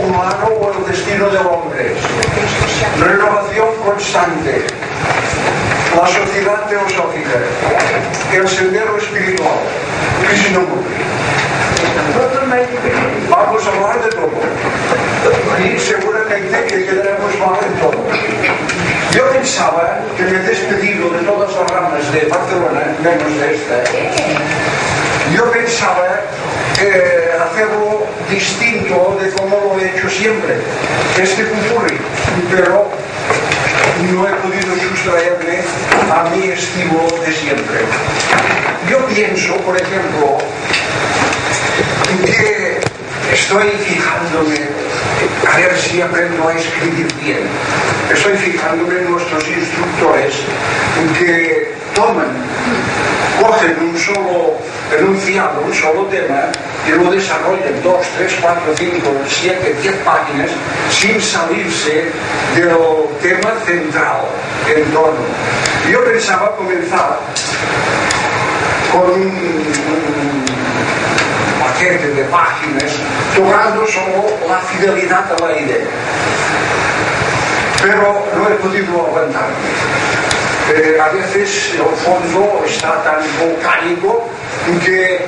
humano o el destino del hombre. Renovación constante. La sociedad teosófica. El sendero espiritual. Vamos a hablar de todo. Y seguramente que quedaremos mal en todo. Yo pensaba que me he despedido de todas las ramas de Barcelona, menos de esta. Yo pensaba hacerlo distinto de como lo he hecho siempre, este Pupurri, pero no he podido sustraerme a mi estilo de siempre. Yo pienso, por ejemplo, que estoy fijándome a ver si aprendo a escribir bien. Estoy fijándome en nuestros instructores que toman, cogen un solo, enunciado, un solo tema y lo desarrollan dos, tres, cuatro, cinco, siete, diez páginas sin salirse del tema central, en torno. Yo pensaba comenzar con un, un paquete de páginas tocando solo la fidelidad a la idea. Pero no he podido aguantarme. Eh, a veces los fondo, está tan volcánico que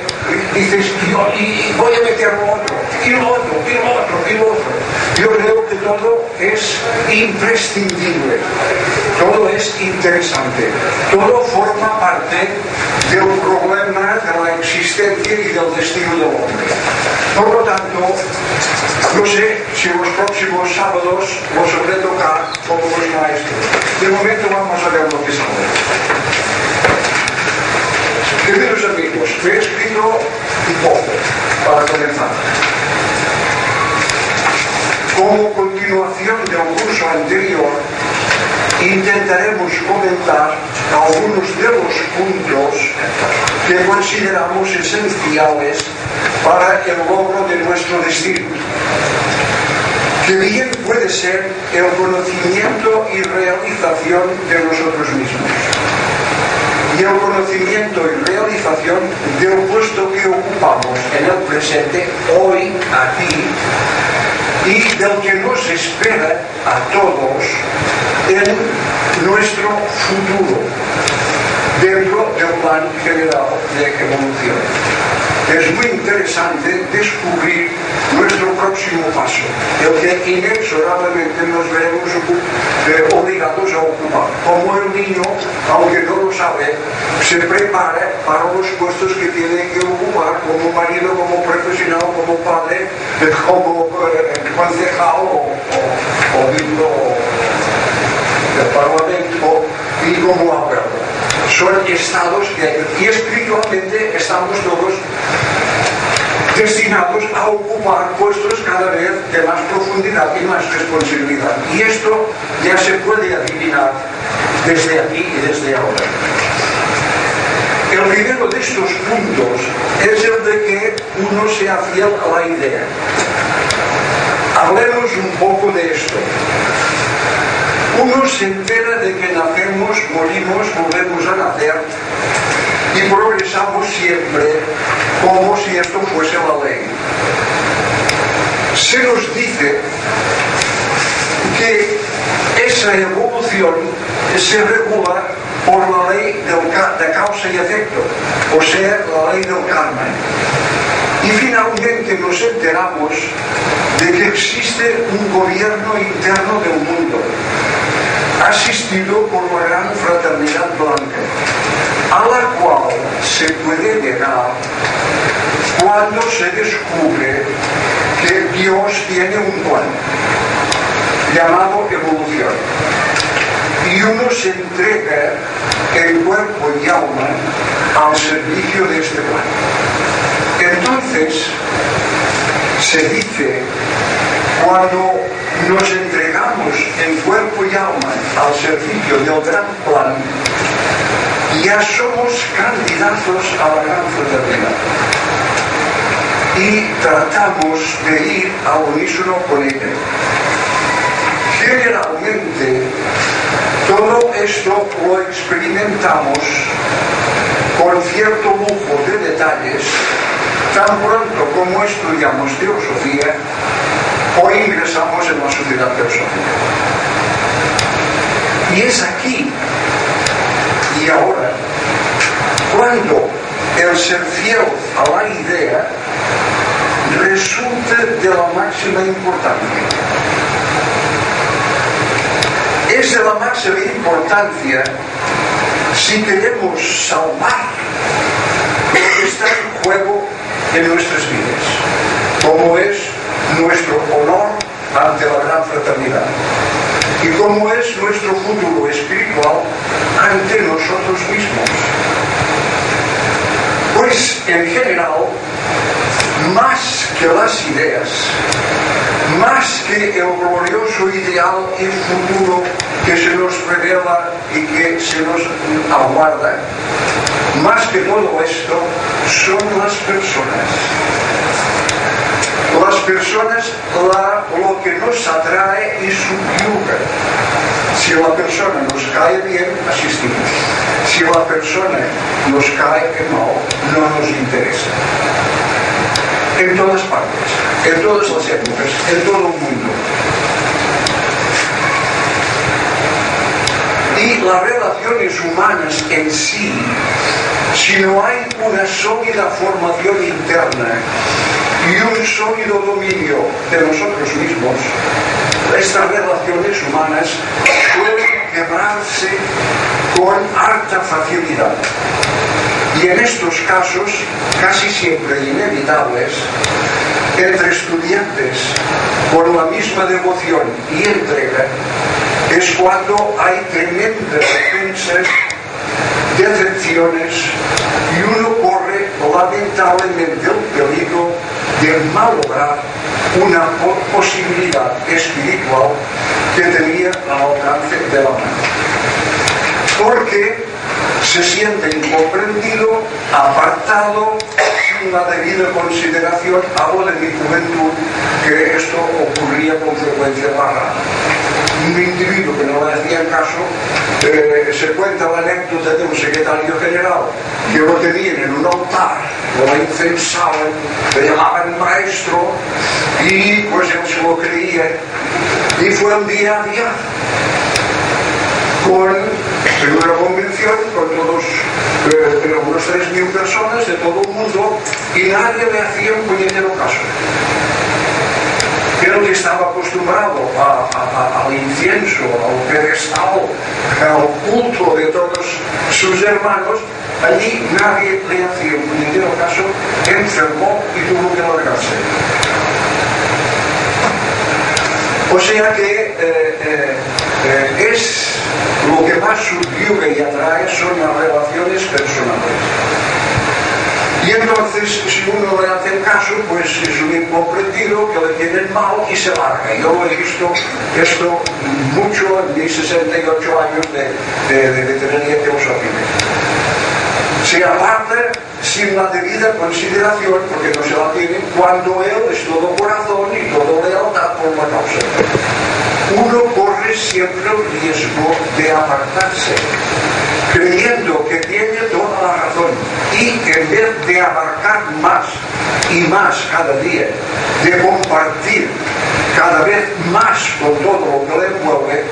dices, y voy a meter lo otro, y lo otro, y lo otro, y lo otro. Yo creo que todo es imprescindible, todo es interesante, todo forma parte del problema de la existencia y del destino del hombre. Por lo tanto, no sé si los próximos sábados lo sabré tocar como los maestros el momento vamos a ver lo que son. Queridos amigos, me he escrito un poco para comenzar. Como continuación de un curso anterior, intentaremos comentar algunos de los puntos que consideramos esenciales para el logro de nuestro destino. Que bien puede ser el conocimiento y realización de nosotros mismos y el conocimiento y realización del puesto que ocupamos en el presente, hoy, aquí, y del que nos espera a todos en nuestro futuro, dentro del plan general de evolución. Es muy interesante descubrir nuestro próximo paso, el que inexorablemente nos veremos eh, obligados a ocupar. Como el niño, aunque no lo sabe, se prepara para los puestos que tiene que ocupar como marido, como profesional, como padre, eh, como eh, o, o, o del Parlamento y como abuelo. Son estados que, y espiritualmente estamos todos destinados a ocupar puestos cada vez de más profundidad y más responsabilidad. Y esto ya se puede adivinar desde aquí y desde ahora. El primero de estos puntos es el de que uno sea fiel a la idea. Hablemos un poco de esto. Uno se entera de que nacemos, morimos, volvemos a nacer y progresamos siempre como si esto fuese la ley. Se nos dice que esa evolución se regula por la ley del de causa y efecto, o sea, la ley del karma. Y finalmente nos enteramos de que existe un gobierno interno del mundo, asistido por la gran fraternidad blanca, a la cual se puede llegar cuando se descubre que Dios tiene un plan llamado evolución y uno se entrega en cuerpo y alma al servicio de este plan. Entonces, se dice cuando nos entregamos en cuerpo y alma al servicio del gran plan, ya somos candidatos a la gran fraternidad. Y tratamos de ir a unísono con ella. Generalmente, todo esto lo experimentamos con cierto lujo de detalles tan pronto como estudiamos teosofía o ingresamos en la sociedad teosófica. Y es aquí y ahora cuando el ser fiel a la idea resulta de la máxima importancia. Es de la máxima importancia si queremos salvar lo que está en juego en nuestras vidas, como es nuestro honor ante la gran fraternidad y como es nuestro futuro espiritual ante nosotros mismos. Pues en general, más que las ideas, más que el glorioso ideal y futuro que se nos revela y que se nos aguarda, más que todo esto, son las personas. Las personas, la, lo que nos atrae y subyuga. Si la persona nos cae bien, asistimos. Si la persona nos cae mal, no nos interesa. En todas partes, en todas las épocas, en todo el mundo. Y las relaciones humanas en sí, si no hay una sólida formación interna y un sólido dominio de nosotros mismos, estas relaciones humanas pueden quebrarse con harta facilidad. Y en estos casos, casi siempre inevitables, entre estudiantes con la misma devoción y entrega, es cuando hay tremendas defensas, decepciones y uno corre lamentablemente el peligro de malograr una posibilidad espiritual que tenía al alcance de la mano. Porque se siente incomprendido, apartado, sin la debida consideración, hablo de mi juventud, que esto ocurría con frecuencia en la Un individuo que no le hacía caso, eh, se cuenta la anécdota de un secretario general que lo tenían en un altar, lo incensaban, le llamaban maestro y pues él se lo creía y fue un día a día con en una convención con todos, eh, unos 3.000 personas de todo el mundo y nadie le hacía un puñetero caso. pelo que estava acostumbrado a, a, a, ao incienso, al um pedestal, al culto de todos sus hermanos, allí nadie le hacía un ningún caso, enfermó y tuvo que largarse. O sea que eh, eh, eh, es lo que más subyuga y atrae son las relaciones personales. Y entonces, si uno le hace caso, pues es un incomprendido que le tienen mal y se larga. Yo he visto esto mucho en mis 68 años de, de, de veterinaria teosófica. Se aparta sin la debida consideración, porque no se la tiene, cuando él es todo corazón y todo lealtad por la causa. Uno corre siempre el riesgo de apartarse, creyendo que tiene toda la razón y en vez de abarcar más y más cada día, de compartir cada vez más con todo lo que le mueve,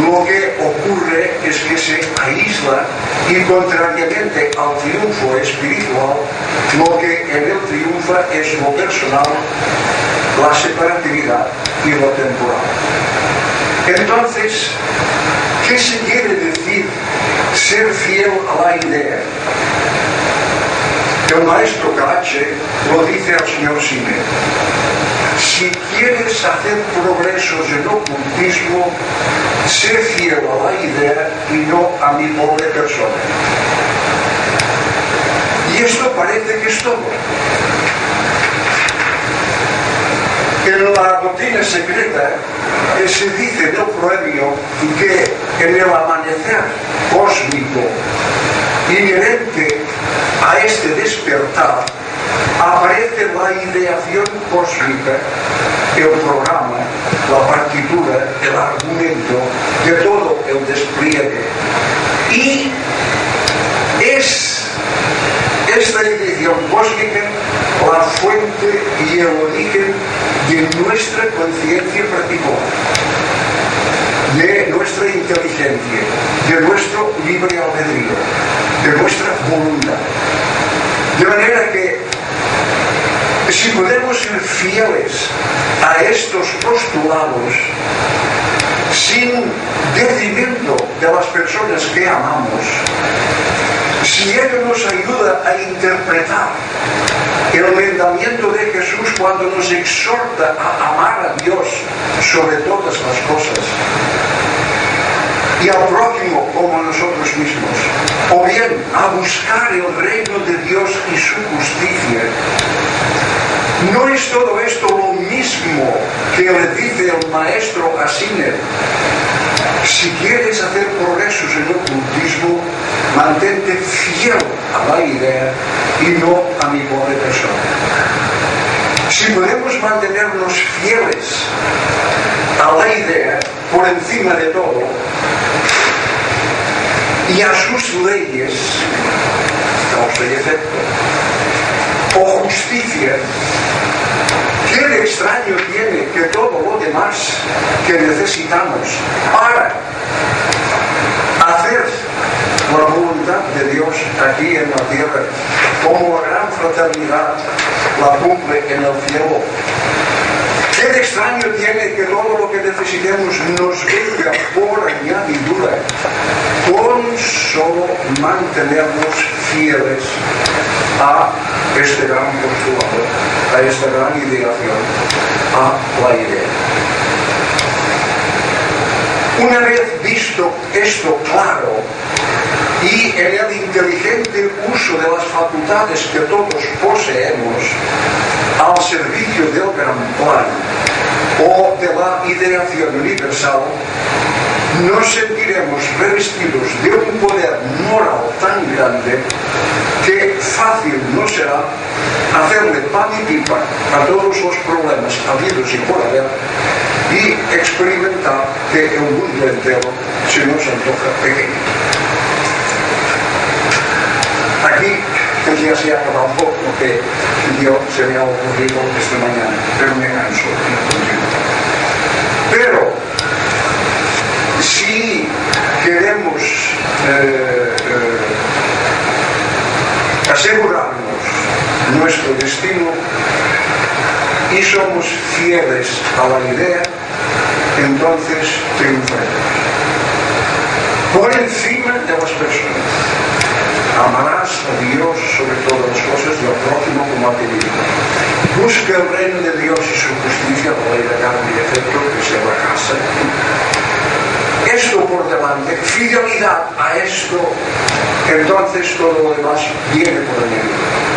lo que ocurre es que se aísla y contrariamente al triunfo espiritual, lo que en él triunfa es lo personal, la separatividad y lo temporal. Entonces, ¿qué se quiere decir ser fiel a la idea? que o maestro Carache lo dice al señor Sime. Si quieres hacer progresos en ocultismo, sé fiel a la idea y no a mi pobre persona. Y esto parece que es todo. En la doctrina secreta eh, se dice del proemio que en el amanecer cósmico inherente a este despertar aparece la ideación cósmica, el programa, la partitura, el argumento de todo el despliegue. Y es esta ideación cósmica la fuente y el origen de nuestra conciencia particular, de nuestra inteligencia, de nuestro libre albedrío, de nuestra voluntad. De manera que si podemos ser fieles a estos postulados sin detrimento de las personas que amamos, si ello nos ayuda a interpretar el mandamiento de Jesús cuando nos exhorta a amar a Dios sobre todas las cosas. Y al prójimo como a nosotros mismos, o bien a buscar el reino de Dios y su justicia, ¿No es todo esto lo mismo que le dice el maestro a? Si quieres hacer progresos en el ocultismo, mantente fiel a la idea y no a mi pobre persona. Si podemos mantenernos fieles a la idea por encima de todo y a sus leyes, causa y efecto, o justicia, ¿qué extraño tiene que todo lo demás que necesitamos para hacer la voluntad de Dios aquí en la tierra, como la gran fraternidad la cumple en el cielo? ¿Qué extraño tiene que todo lo que necesitemos nos venga por añadidura con solo mantenernos fieles a este gran conjugador, a esta gran ideación, a la idea. Una vez visto esto claro, y en el inteligente uso de las facultades que todos poseemos al servicio del gran plan o de la ideación universal, nos sentiremos revestidos de un poder moral tan grande que fácil no será hacerle pan y pipa a todos os problemas habidos y por haber y experimentar que el mundo entero se nos antoja pequeño. Aquí ya se ha acabado un poco lo que yo se me ha ocurrido esta mañana, pero me canso y. si queremos eh, eh, asegurarnos nuestro destino y somos fieles a la idea, entonces triunfaremos. Por encima de las personas. Amarás a Dios sobre todas las cosas y al próximo como a ti mismo. Busca el reino de Dios y su justicia, la ley de carne y efecto, que sea la casa. Esto por delante, fidelidad a esto, entonces todo lo demás viene por añadidura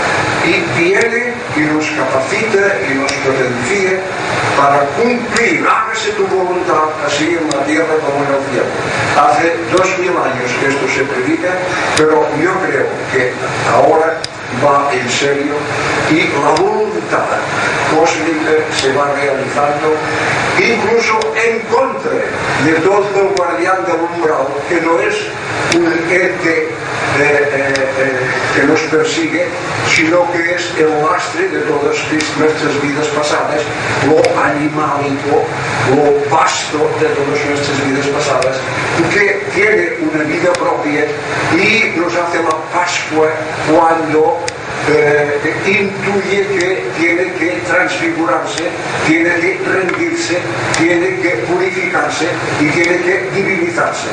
y viene y nos capacita y nos potencia para cumplir, hágase tu voluntad así en la tierra como en el cielo. Hace dos mil años que esto se predica, pero yo creo que ahora va en serio y la voluntad cósmica se va realizando incluso en contra de todo el guardián del umbral, que no es un ente eh, eh, eh, que nos persigue, sino que es el lastre de todas nuestras vidas pasadas, lo animálico, lo vasto de todas nuestras vidas pasadas, que tiene una vida propia y nos hace la Pascua cuando Eh, eh, intuye que tiene que transfigurarse, tiene que rendirse, tiene que purificarse y tiene que divinizarse.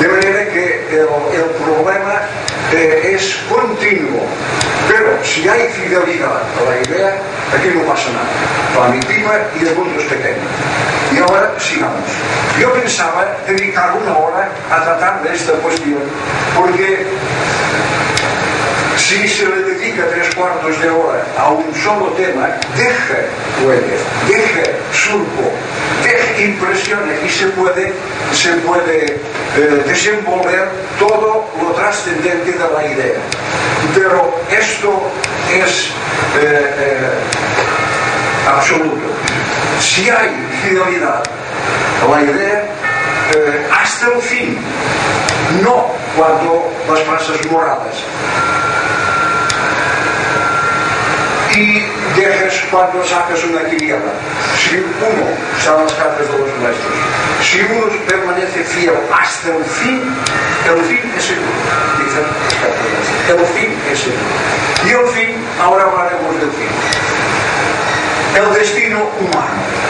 De manera que el, el problema eh, es continuo. Pero si hay fidelidad a la idea, aquí no pasa nada. Para mi prima y el mundo es pequeño. Y ahora sigamos. Yo pensaba dedicar una hora a tratar de esta cuestión, porque si se le dedica tres cuartos de hora a un solo tema, deja huellas, deja surco, deja impresiones y se puede, se puede eh, desenvolver todo lo trascendente de la idea. Pero esto es eh, eh, absoluto. Si hay fidelidad a la idea, hasta el fin, no cuando las pasas moradas. Y dejes cuando sacas una quiniela. Si uno, están las cartas de los maestros, si uno permanece fiel hasta el fin, el fin es seguro, dicen las cartas El fin es seguro. Y el fin, ahora hablaremos del fin. El destino humano.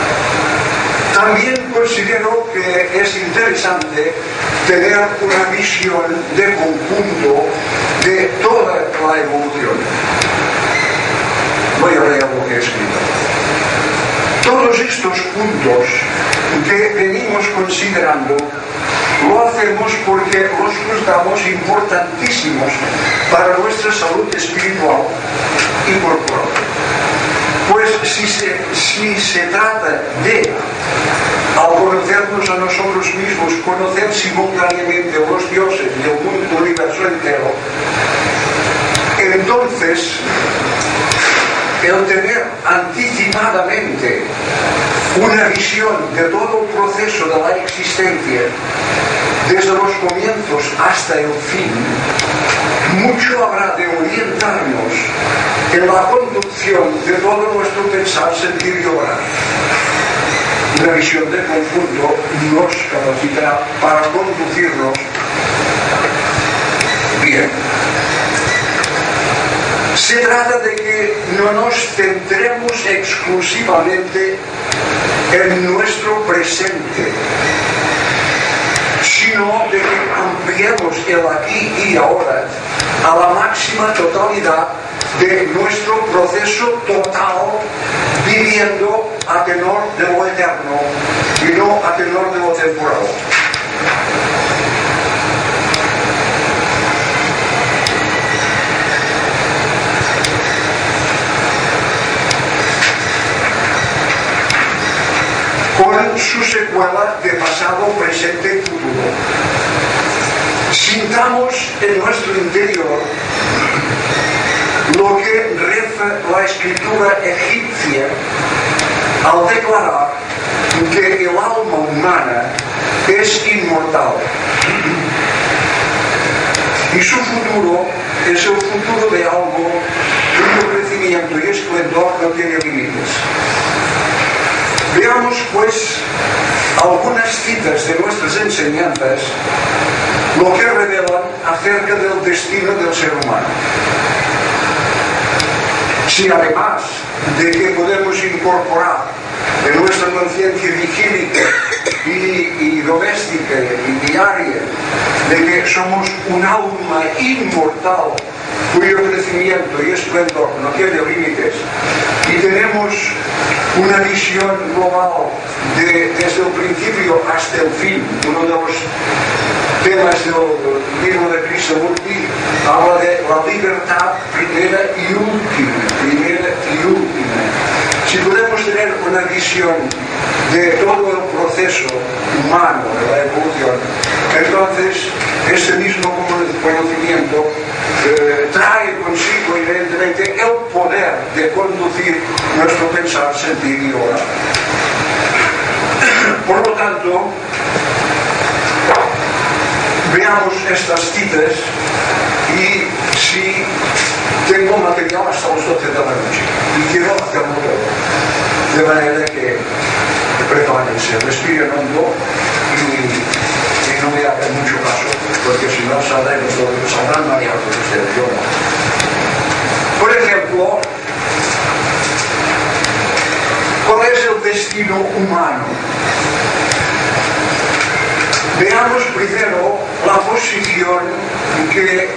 También considero que es interesante tener una visión de conjunto de toda la evolución. voy a leer lo que he escrito. Todos estos puntos que venimos considerando lo hacemos porque los juzgamos importantísimos para nuestra salud espiritual y corporal. Pues si se, si se trata de, al conocernos a nosotros mismos, conocer simultáneamente a los dioses y el mundo universo entero, entonces el tener anticipadamente una visión de todo el proceso de la existencia, desde los comienzos hasta el fin, mucho habrá de orientarnos en la conducción de todo nuestro pensar, sentir y obrar. Una visión de conjunto nos capacitará para conducirnos bien. Se trata de que no nos centremos exclusivamente en nuestro presente, sino de que ampliemos el aquí y ahora a la máxima totalidad de nuestro proceso total viviendo a tenor de lo eterno y no a tenor de lo temporal. Con su secuela de pasado, presente y futuro. Sintamos en nuestro interior lo que reza la escritura egipcia al declarar que el alma humana es inmortal y su futuro es el futuro de algo cuyo crecimiento y esplendor no tiene límites. Veamos pues algunas citas de nuestras enseñanzas, lo que revelan acerca del destino del ser humano. Si además de que podemos incorporar en nuestra conciencia vigílica y, doméstica y diaria de que somos un alma inmortal cuyo crecimiento y esplendor no tiene límites y tenemos una visión global desde el principio hasta el fin. Uno de los temas del libro de Krishnamurti habla de la libertad primera y última, primera y última. Si podemos tener una visión de todo el proceso humano de la evolución, entonces ese mismo conocimiento eh, trae consigo evidentemente el poder de conducir nuestro pensar, sentir y orar. Por lo tanto, veamos estas citas y si tengo material hasta las 12 de la noche y quiero hacerlo todo. De manera que prepárense, respiren hondo y no me hagan mucho caso, porque si no mareados ustedes, yo no. Por ejemplo, ¿cuál es el destino humano? Veamos primero la posición que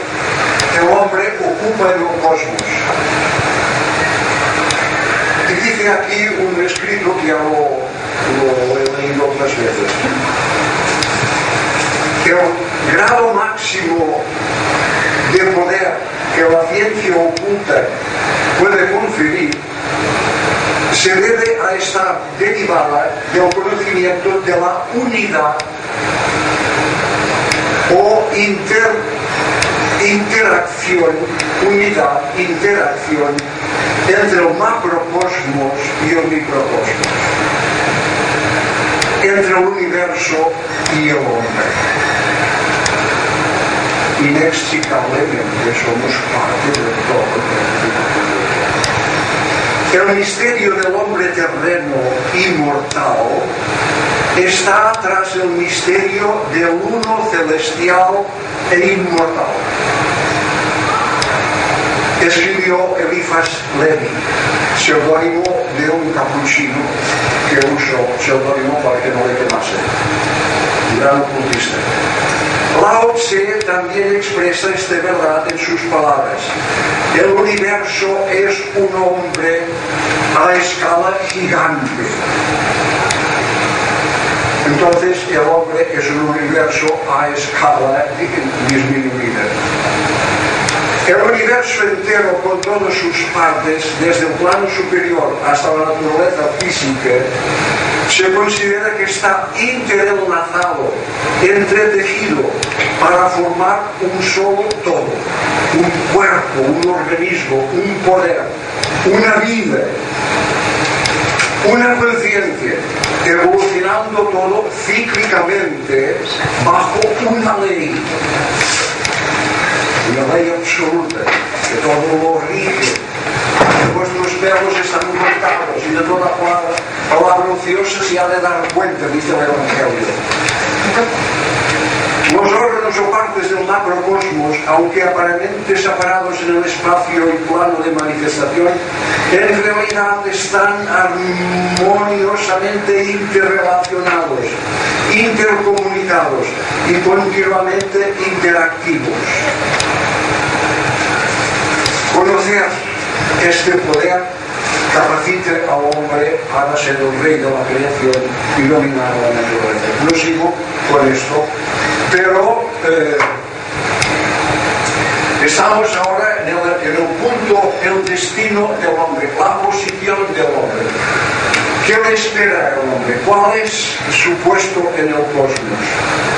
el hombre ocupa en el cosmos. Y dice aquí un escrito que ya lo, he leído otras veces grado máximo de poder que la ciencia oculta puede conferir se debe a estar derivada del conocimiento de la unidad o inter, interacción, unidad, interacción entre el macrocosmos y el microcosmos, entre el universo y el hombre. Inextricablemente somos parte de todo el misterio del hombre terreno inmortal está tras el misterio del uno celestial e inmortal. Escribió Elifas Levi, seudónimo de un capuchino que usó seudónimo para que no le quemase. Lao Tse también expresa esta verdad en sus palabras. El universo es un hombre a escala gigante. Entonces el hombre es un universo a escala disminuida. El universo entero con todas sus partes, desde el plano superior hasta la naturaleza física, se considera que está interenlazado, entretejido, para formar un solo todo, un cuerpo, un organismo, un poder, una vida, una conciencia, evolucionando todo cíclicamente bajo una ley una ley absoluta que todo lo rige, que vuestros perros están cortados y de toda palabra, palabra ociosa se ha de dar cuenta, dice el Evangelio. Los órganos o partes del macrocosmos, aunque aparentemente separados en el espacio y plano de manifestación, en realidad están armoniosamente interrelacionados, intercomunicados y continuamente interactivos. Buenos días. Este poder capacita ao hombre para ser o rei da creación e dominar a naturaleza. No sigo con esto. Pero eh, Estamos ahora en el, en el punto, el destino del hombre, la posición del hombre. ¿Qué le espera al hombre? ¿Cuál es su puesto en el cosmos?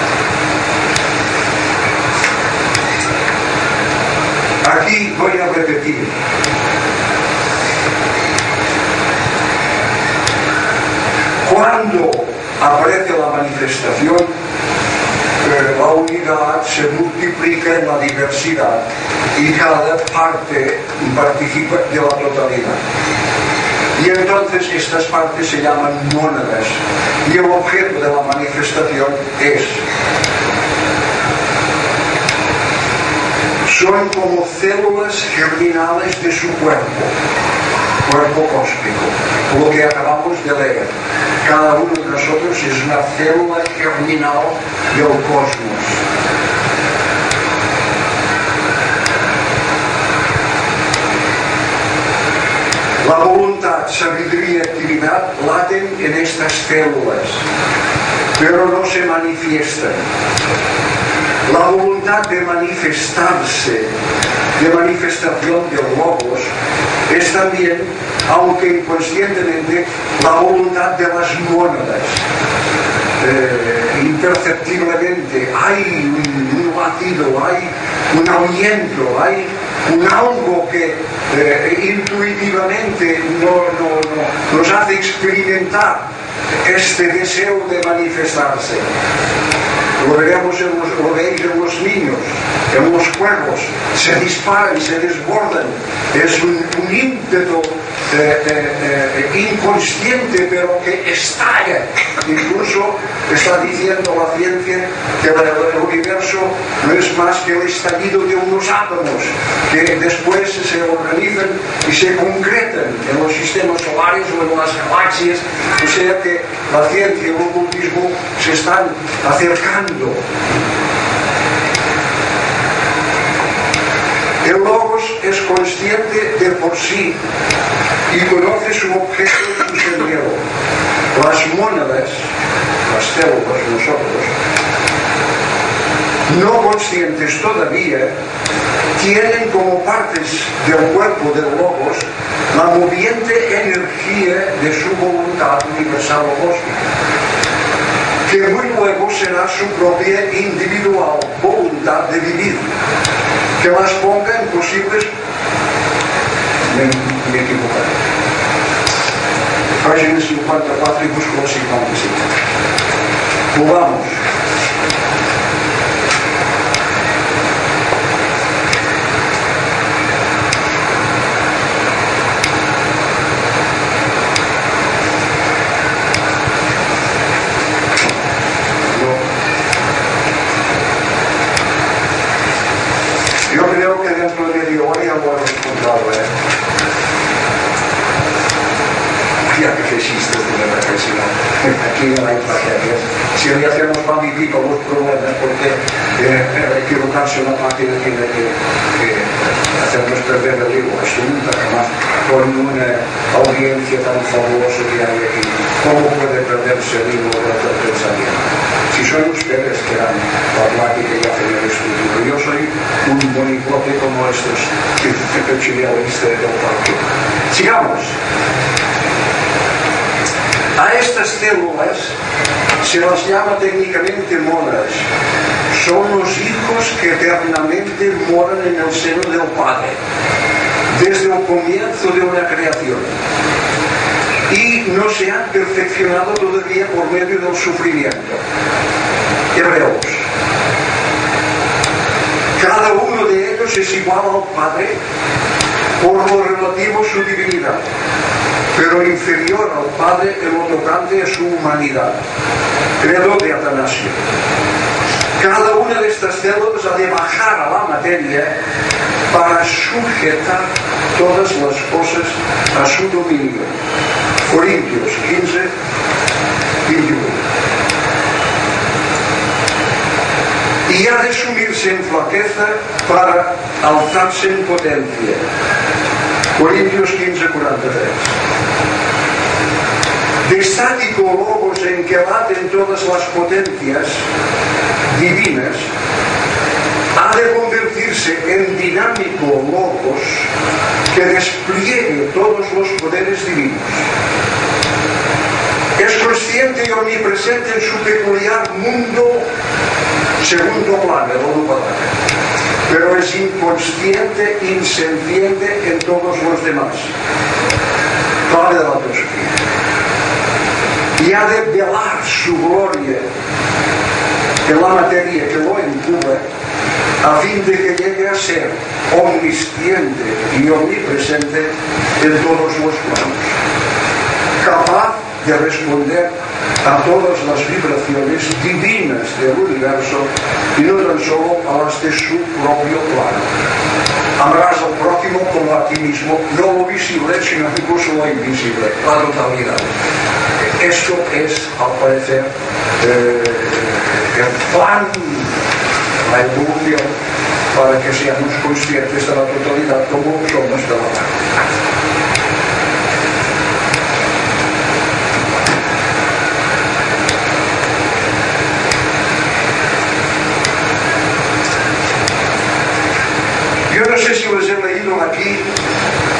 Aquí voy a repetir. Cuando aparece la manifestación, eh, la unidad se multiplica en la diversidad y cada parte participa de la totalidad. Y entonces estas partes se llaman mónadas y el objeto de la manifestación es son como células germinales de su cuerpo, cuerpo cósmico, lo que acabamos de leer. Cada uno de nosotros es una célula germinal del cosmos. La voluntad, sabiduría y actividad laten en estas células, pero no se manifiestan la voluntad de manifestarse, de manifestación de logos, es también, aunque inconscientemente, la voluntad de las mónadas. Eh, imperceptiblemente hay un, latido, hay un ahuyento, hay un algo que eh, intuitivamente nos hace experimentar este deseo de manifestarse. Volveremos en os rodeis e os niños, e os cuervos se disparan, se desbordan. Es un, un ímpeto Eh, eh, eh, eh, inconsciente, pero que estalla. Incluso está diciendo la ciencia que el universo no es más que el estallido de unos átomos que después se organizan y se concretan en los sistemas solares o en las galaxias. O sea que la ciencia y el ocultismo se están acercando. El logos es consciente de por sí y conoce su objeto y su sendero. Las mónadas, las células, nosotros, no conscientes todavía, tienen como partes del cuerpo del logos la moviente energía de su voluntad universal o cósmica, que muy luego será su propia individual voluntad de vivir, que las ponga en posibles... Me, me equivocaré. Página 54 y busco la 55. Volvamos. Tan fabulosa que hay aquí, ¿cómo puede perderse el hilo del pensamiento? Si son ustedes que dan la plática y hacen el estudio, yo soy un monigote como estos que chileanista del parque. Sigamos. A estas células se las llama técnicamente monas. Son los hijos que eternamente moran en el seno del Padre, desde el comienzo de una creación. Y no se han perfeccionado todavía por medio del sufrimiento. Hebreos. Cada uno de ellos es igual al Padre por lo relativo a su divinidad, pero inferior al Padre en lo tocante a su humanidad. Credo de Atanasio. Cada una de estas células ha de bajar a la materia para sujetar todas las cosas a su dominio. Corintios 15, 21. Y ha de sumirse en flaqueza para alzarse en potencia. Corintios 15, 43. De estático logos en que abaten todas las potencias divinas, en dinámico logos que despliegue todos los poderes divinos. Es consciente y omnipresente en su peculiar mundo segundo plano, el pero es inconsciente, insensiente en todos los demás. De la. Y ha de velar su gloria en la materia que lo encubre a fin de que llegue a ser omnisciente y omnipresente en todos los planos, capaz de responder a todas las vibraciones divinas del universo y no tan solo a las de su propio plano. Amarás al prójimo como a ti mismo, no lo visible, sino incluso lo invisible, la totalidad. Esto es, al parecer, eh, el plan, la evolución, para que seamos conscientes de la totalidad como somos de la mano. Yo no sé si los he leído aquí,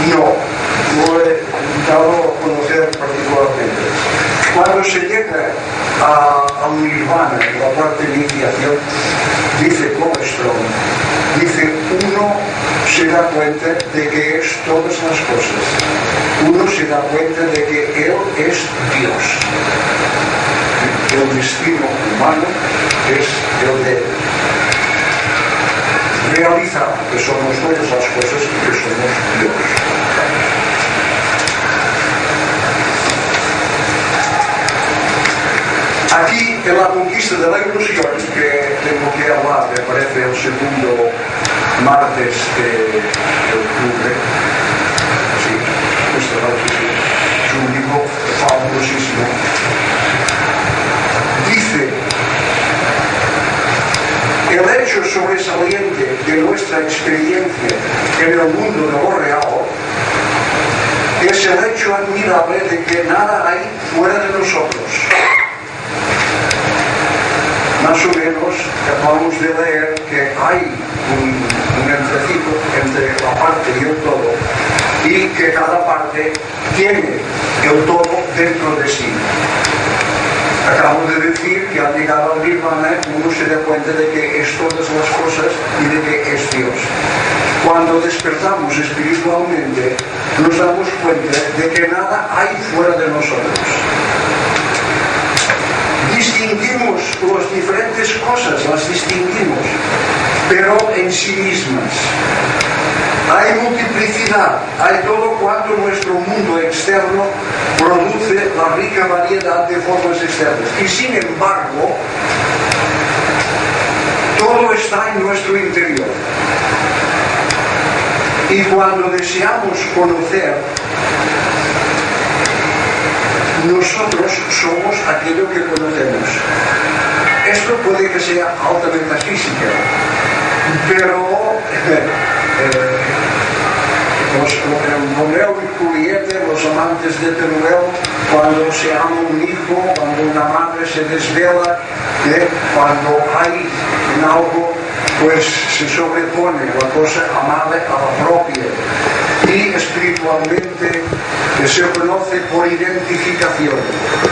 no, lo he dado a conocer particularmente. Cuando se llega a, al nirvana, la parte de iniciación, da cuenta de que es todas las cosas. Uno se da cuenta de que Él es Dios. El destino humano es el de Él realizar que somos todas las cosas y que somos Dios. Aquí en la conquista de la ilusión, que tengo que hablar, me parece el segundo martes de, de octubre, sí, sí, es un libro fabulosísimo. Dice el hecho sobresaliente de nuestra experiencia en el mundo de lo real es el hecho admirable de que nada hay fuera de nosotros. Más o menos acabamos de leer que hay un, entrecijo entre la parte y el todo y que cada parte tiene el todo dentro de sí. Acabo de decir que al llegar al nirvana uno se da cuenta de que es todas las cosas y de que es Dios. Cuando despertamos espiritualmente nos damos cuenta de que nada hay fuera de nosotros. Distinguimos las diferentes cosas, las distinguimos, pero en sí mismas. Hay multiplicidad, hay todo cuanto nuestro mundo externo produce la rica variedad de formas externas. Y sin embargo, todo está en nuestro interior. Y cuando deseamos conocer, nosotros somos aquello que conocemos. Esto puede que sea altamente física, però non é o culiete dos amantes de Teruel cuando se ama un hijo, cuando una madre se desvela, ¿eh? cuando hay en algo, pues se sobrepone la cosa amable a la propia. Y espiritualmente eh, se conoce por identificación,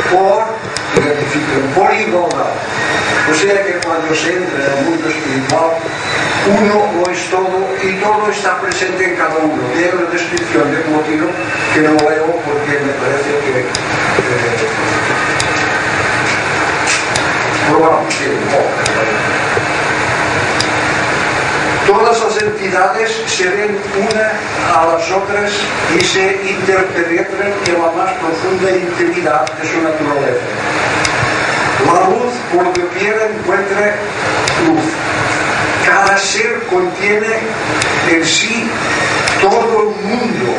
por identificación, por igualdad. O sea que cuando se entra en el mundo espiritual uno lo es todo y todo está presente en cada uno. Tiene una descripción de Plotino que no leo porque me parece que eh, probablemente Todas las entidades se ven una a las otras y se interpenetran en la más profunda intimidad de su naturaleza. La luz, por lo que quiera, encuentra luz ser contiene en sí todo el mundo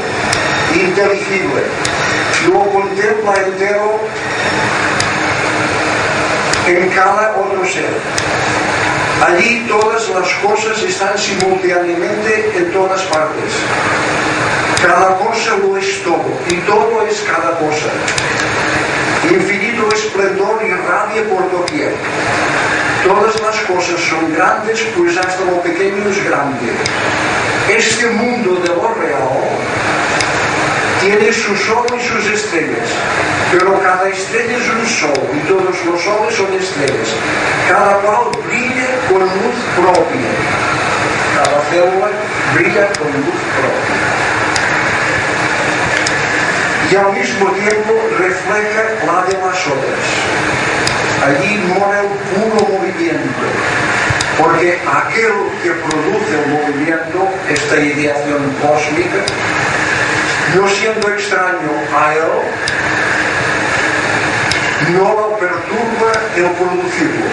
inteligible. Lo contempla entero en cada otro ser. Allí todas las cosas están simultáneamente en todas partes. Cada cosa lo es todo y todo es cada cosa. Infinito esplendor y rabia por doquier. Todas as cousas son grandes, pois hasta o pequeno e grande. Este mundo de lo real tiene su sol y sus estrellas, pero cada estrella es un sol y todos los soles son estrellas. Cada cual brilla con luz propia. Cada célula brilla con luz propia. Y al mismo tiempo refleja la de las otras. Allí mora el puro movimiento, porque aquel que produce el movimiento, esta ideación cósmica, no siendo extraño a él, no lo perturba el producirlo.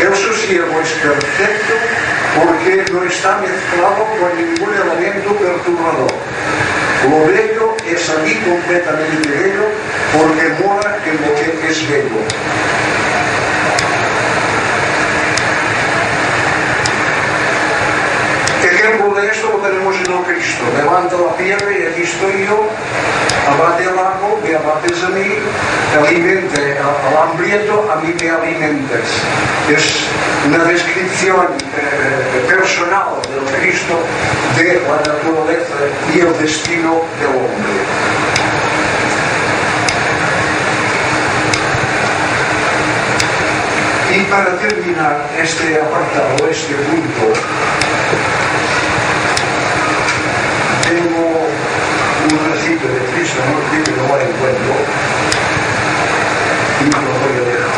El sosiego es perfecto porque no está mezclado con ningún elemento perturbador. Lo bello es allí completamente bello porque mora en lo que es bello. Ejemplo de esto lo tenemos en el Cristo. Levanta la piedra y aquí estoy yo, abate el agua, me abates a mí, alimente al hambriento, a mí me alimentas. Es una descripción eh, personal del Cristo de la naturaleza y el destino del hombre. Y para terminar este apartado, este punto, un recito de Cristo, no que no hay encuentro, y lo voy a dejar.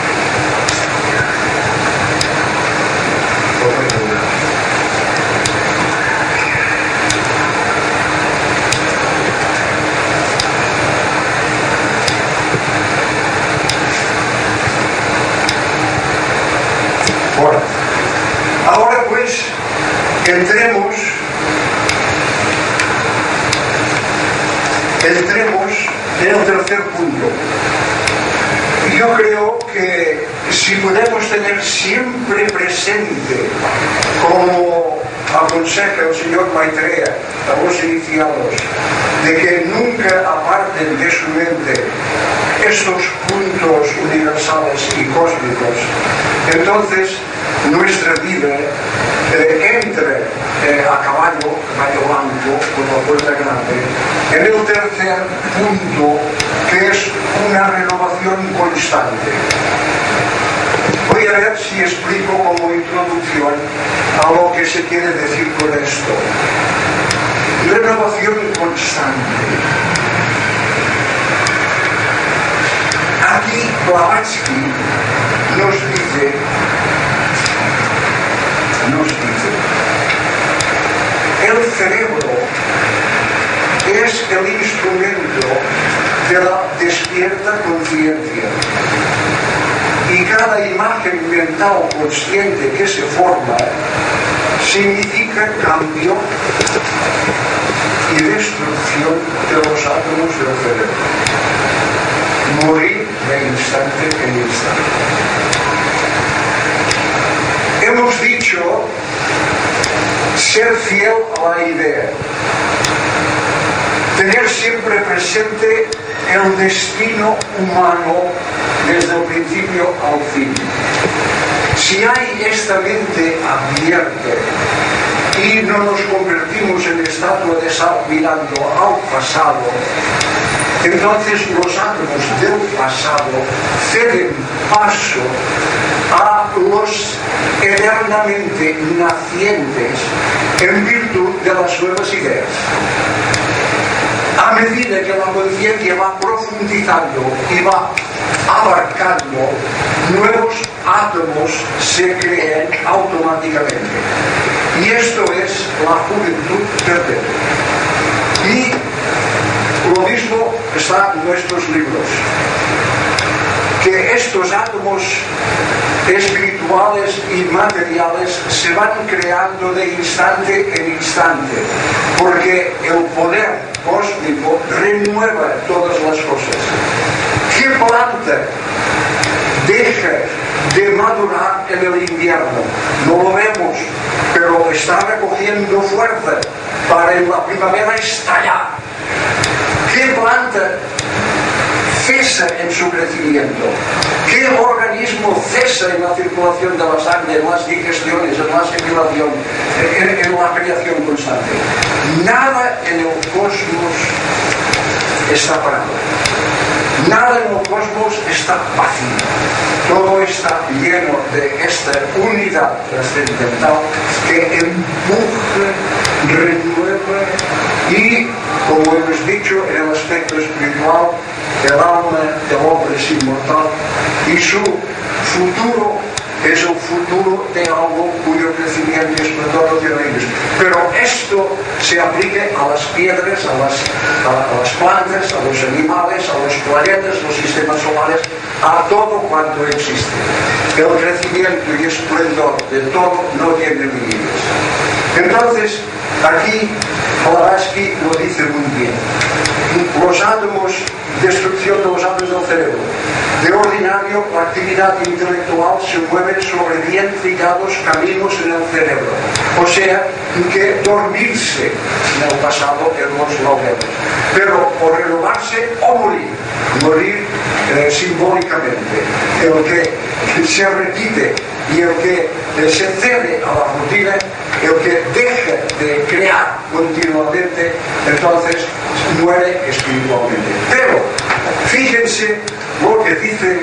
Lo voy a dejar. Bueno, ahora pues entremos entremos en el tercer punto. Yo creo que si podemos tener siempre presente, como aconseja el señor Maitreya a los iniciados, de que nunca aparten de su mente estos puntos universales y cósmicos, entonces nuestra vida eh, entre eh, a caballo, caballo blanco, con la puerta grande, en el tercer punto, que es una renovación constante. Voy a ver si explico como introducción a lo que se quiere decir con esto. Renovación constante. Aquí Blavatsky nos dice, nos dice, el cerebro es el instrumento de la despierta conciencia y cada imagen mental consciente que se forma significa cambio y destrucción de los átomos del cerebro. Morir de instante en instante. Hemos dicho ser fiel a la idea, tener siempre presente el destino humano desde o principio ao fin. Si hai esta mente abierta e non nos convertimos en estatua de sal mirando ao pasado, entonces los átomos del pasado ceden paso a los eternamente nacientes en virtud de las nuevas ideas. A medida que la conciencia va profundizando y va abarcando, nuevos átomos se crean automáticamente. Y esto es la juventud perpetua. Y lo mismo está en nuestros libros. Que estos átomos espirituales y materiales se van creando de instante en instante, porque el poder cósmico renueva todas las cosas. ¿Qué planta deja de madurar en el invierno? No lo vemos, pero está recogiendo fuerza para en la primavera estallar. ¿Qué planta cesa en su crecimiento? ¿Qué organismo cesa en la circulación de la sangre, en las digestiones, en la asimilación, en, en la creación constante? Nada en el cosmos está parado. Nada en el cosmos está vacío. Todo está lleno de esta unidad trascendental que empuja, renueva y, como hemos dicho, en el aspecto espiritual, el alma del hombre es inmortal y su futuro es o futuro de algo cuyo crecimiento y esplendor no tiene límites. Pero esto se aplica a las piedras, a las, a, a las plantas, a los animales, a los planetas, los sistemas solares, a todo cuanto existe. El crecimiento y esplendor de todo no tiene límites. Entonces, aquí Blavatsky lo dice muy bien glosándomos destrucción de los átomos del cerebro. De ordinario, la actividad intelectual se mueve sobre bien fijados caminos en el cerebro. O sea, que dormirse en el pasado hemos logrado. Pero o renovarse o morir. Morir eh, simbólicamente. El que se repite e o que xercede a rutina e o que deja de crear continuamente entonces muere espiritualmente. Pero fíjense lo que dice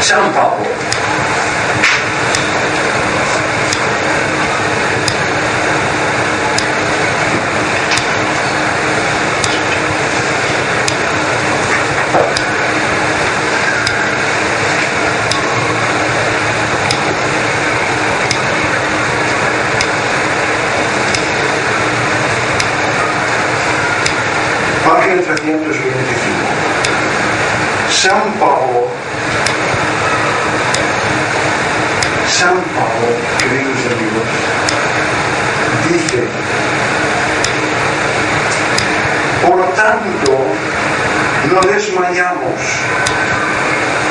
San Pablo. Página 325. San Pablo, San Pablo, queridos amigos, dice, por tanto, no desmayamos.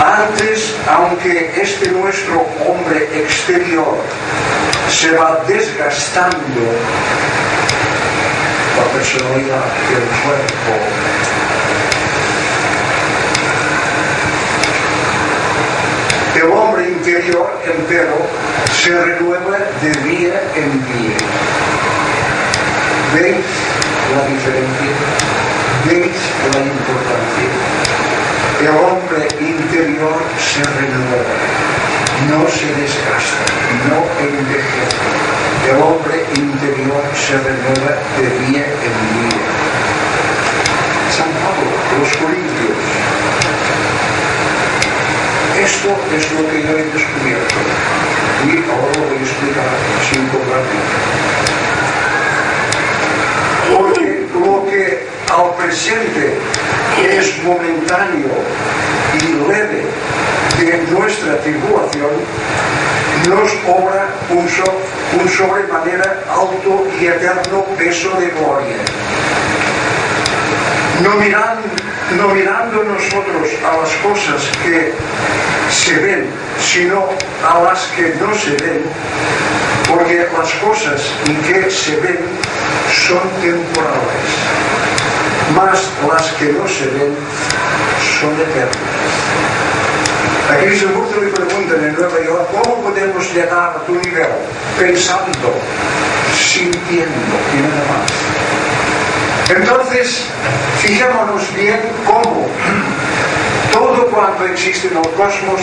Antes, aunque este nuestro hombre exterior se va desgastando, la personalidad del cuerpo. El hombre interior, empero, se renueva de día en día. ¿Veis la diferencia? ¿Veis la importancia? El hombre interior se renueva, no se desgasta, no envejece. El hombre interior se renueva de día en día. San Pablo, los Corintios. Esto es lo que yo he descubierto y ahora lo voy a explicar sin Porque lo que al presente es momentáneo y leve de nuestra tribulación, nos obra un, un sobremanera alto y eterno peso de gloria. No mirando, no mirando nosotros a las cosas que se ven, sino a las que no se ven, porque las cosas que se ven son temporales, más las que no se ven son eternas. Aquí seguro me preguntan en Nueva York, ¿cómo podemos llegar a tu nivel? Pensando, sintiendo y nada más. Entonces, fijémonos bien cómo todo cuanto existe en el cosmos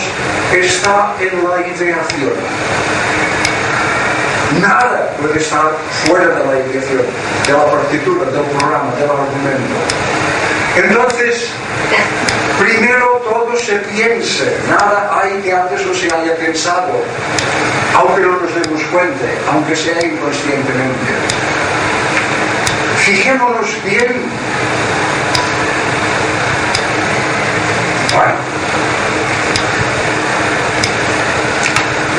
está en la ideación. Nada puede estar fuera de la ideación, de la partitura, del programa, del argumento. Entonces, primero todo se piense, nada hay que antes no se haya pensado, aunque no nos demos cuenta, aunque sea inconscientemente. Fijémonos bien Bueno,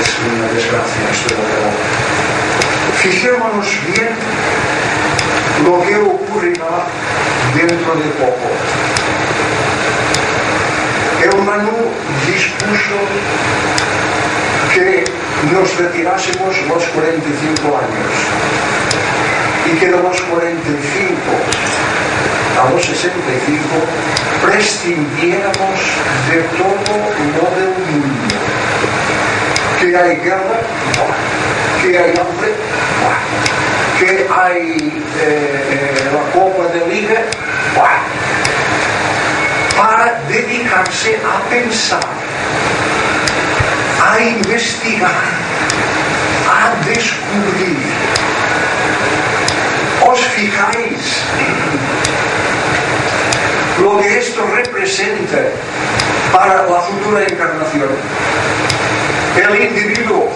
es una desgracia esto de la Fijémonos bien lo que ocurrirá dentro de poco. El Manu dispuso que nos retirásemos los 45 años y que de los 45 a los 65 prescindiéramos de todo lo del mundo. Que hay guerra, que hay hambre, que hay eh, eh, la Copa de Liga, para dedicarse a pensar, a investigar, a descubrir. ¿Os fijáis lo que esto representa para la futura encarnación. El individuo,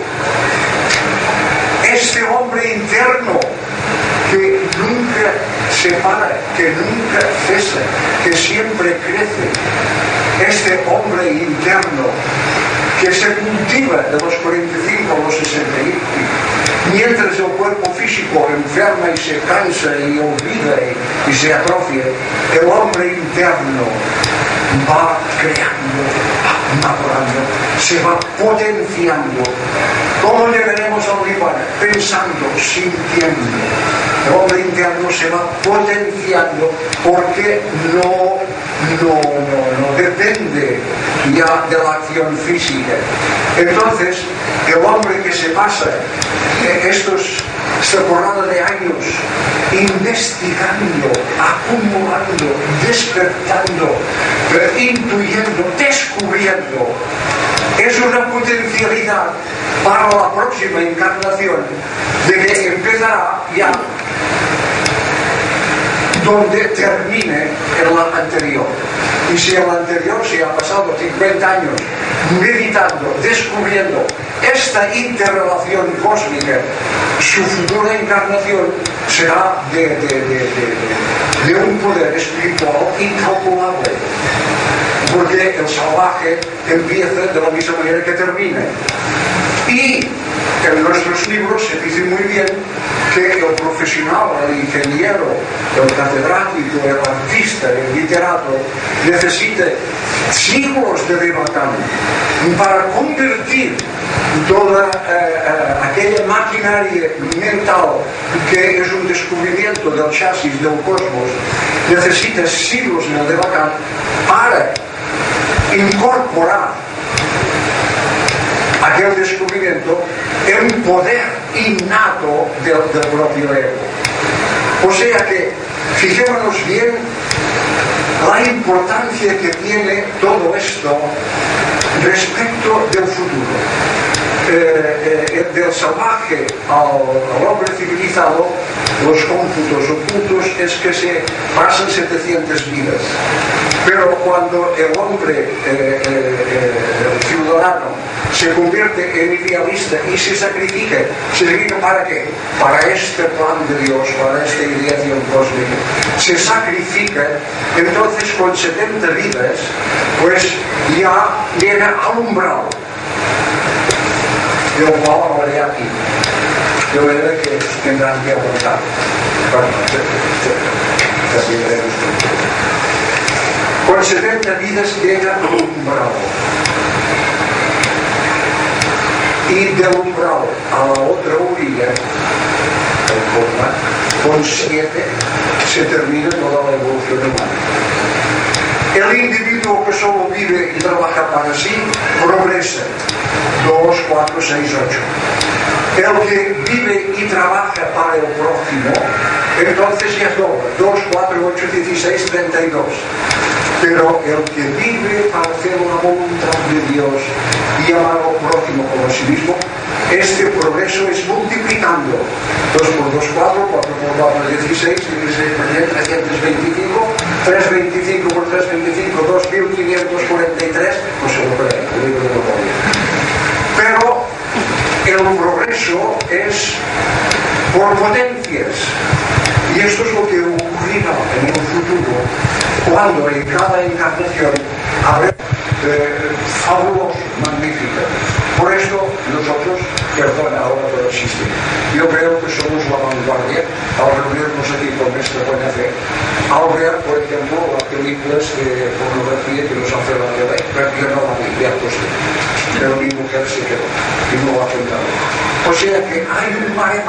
este hombre interno que nunca se para, que nunca cesa, que siempre crece, este hombre interno que se cultiva de los 45 a los 65 mientras el cuerpo físico enferma y se cansa y olvida y, se atrofia, el hombre interno va creando, va madurando, se va potenciando. ¿Cómo llegaremos a lugar? Pensando, sintiendo. El hombre interno se va potenciando porque no, no, no, no depende ya de la acción física. Entonces, el hombre que se pasa estos, esta porrada de años investigando, acumulando, despertando, intuyendo, descubriendo, es una potencialidad para la próxima encarnación de que empezará ya donde termine el anterior. Y si el anterior se ha pasado 50 años meditando, descubriendo esta interrelación cósmica, su futura encarnación será de, de, un poder espiritual incalculable. porque el salvaje empieza de la misma manera que termina. Y en nuestros libros se dice muy bien que el profesional, el ingeniero, el catedrático, el artista, el literato, necesita siglos de debatán para convertir toda eh, eh, aquella maquinaria mental que es un descubrimiento del chasis del cosmos, necesita siglos en el debatán para incorporar aquel descubrimiento, un poder innato del, del propio ego. O sea que, fijémonos bien la importancia que tiene todo esto respecto del futuro. Eh, eh, del salvaje ao, ao hombre civilizado os cómputos ocultos es que se pasan 700 vidas. Pero cuando el hombre eh, eh, ciudadano se convierte en idealista y se sacrifica se dedica para qué? para este plan de Dios para esta ideación cósmica. Se sacrifica entonces con 70 vidas pues ya llega al umbral. Yo cual de aquí. De manera que tendrán que aguantar. Bueno, también veremos Con 70 vidas llega un umbral. Y del umbral a la otra orilla, con 7 se termina toda la evolución humana. El individuo que solo vive y trabaja para sí progresa 2, 4, 6, 8. El que vive y trabaja para el próximo, entonces ya es 2, 4, 8, 16, 32. Pero el que vive para hacer una voluntad de Dios y amar al próximo como a sí mismo, este progreso es multiplicando 2 por 2, 4, 4 por 4, 16, 16 por 10, 325, 325 por 325, 2543, non se completa o de memoria. Pero el progreso es por potencias. Y esto es lo que ocurrirá en un futuro cuando en cada encarnación habrá eh, fabulosos, magníficos Por esto nosotros, perdón, ahora todo existe. Yo creo que somos la vanguardia al reunirnos aquí con nuestra buena fe, al ver, por ejemplo, las películas de pornografía que nos hace la tele, pero yo no la vi, ya pero mi mujer se quedó y no afrontado. O sea que hay un mare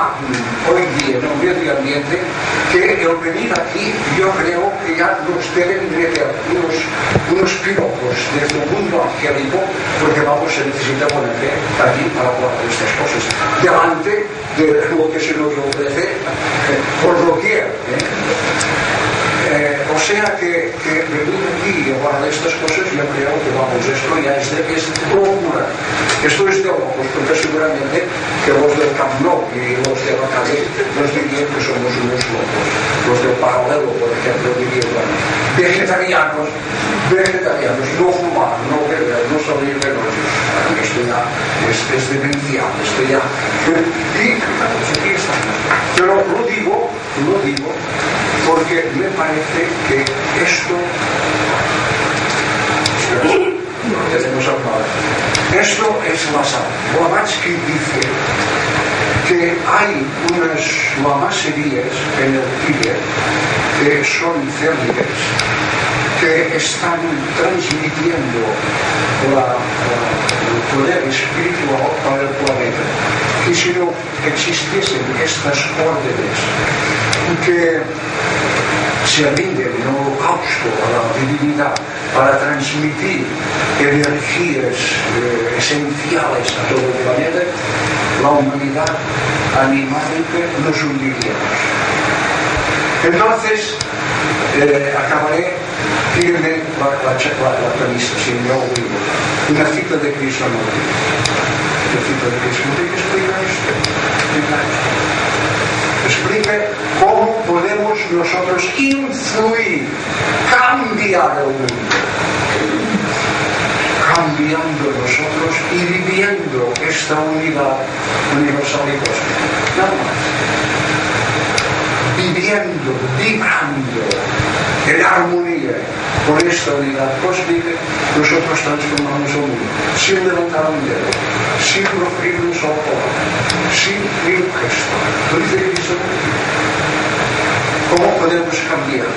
hoy día en el medio ambiente que el venir aquí yo creo que ya nos deben meter unos, unos piropos desde el mundo angélico porque vamos a necesitar buena fe aquí para de estas cosas delante de lo que se nos ofrece eh, por doquier. ¿eh? Eh, o sea que, que, venir aquí y hablar de estas cosas, yo creo que vamos, esto ya es, de, es locura. Esto es de locos, porque seguramente que los del Camp Nou y los de la calle nos dirían que somos unos locos. Los del paralelo, por ejemplo, dirían, bueno, vegetarianos, vegetarianos, no fumar, no beber, no salir de noche. Esto ya es, es demencial, esto ya. Y, aquí está. Pero lo digo, lo digo, porque me parece que esto esto es la sal. Blavatsky dice que hay unas lamaserías en el Tíbet que son fértiles que están transmitiendo el poder espiritual para el planeta. Y si no existiesen estas órdenes que se rinden en holocausto a la divinidad para transmitir energías eh, esenciales a todo el planeta, la humanidad animálica nos hundiríamos. Entonces, eh, acabaré, fíjense la, la, la, si no olvido, una cita de Krishnamurti. Una cita de Krishnamurti que explica esto. Explica esto explique cómo podemos nosotros influir, cambiar el mundo. Cambiando nosotros y viviendo esta unidad universal y cósmica. Nada más. Viviendo, vibrando en armonía con esta unidad cósmica, nosotros transformamos el mundo, sin levantar un dedo, sin proferir un solo sin ni un gesto. Lo dice Cristo. ¿Cómo podemos cambiar?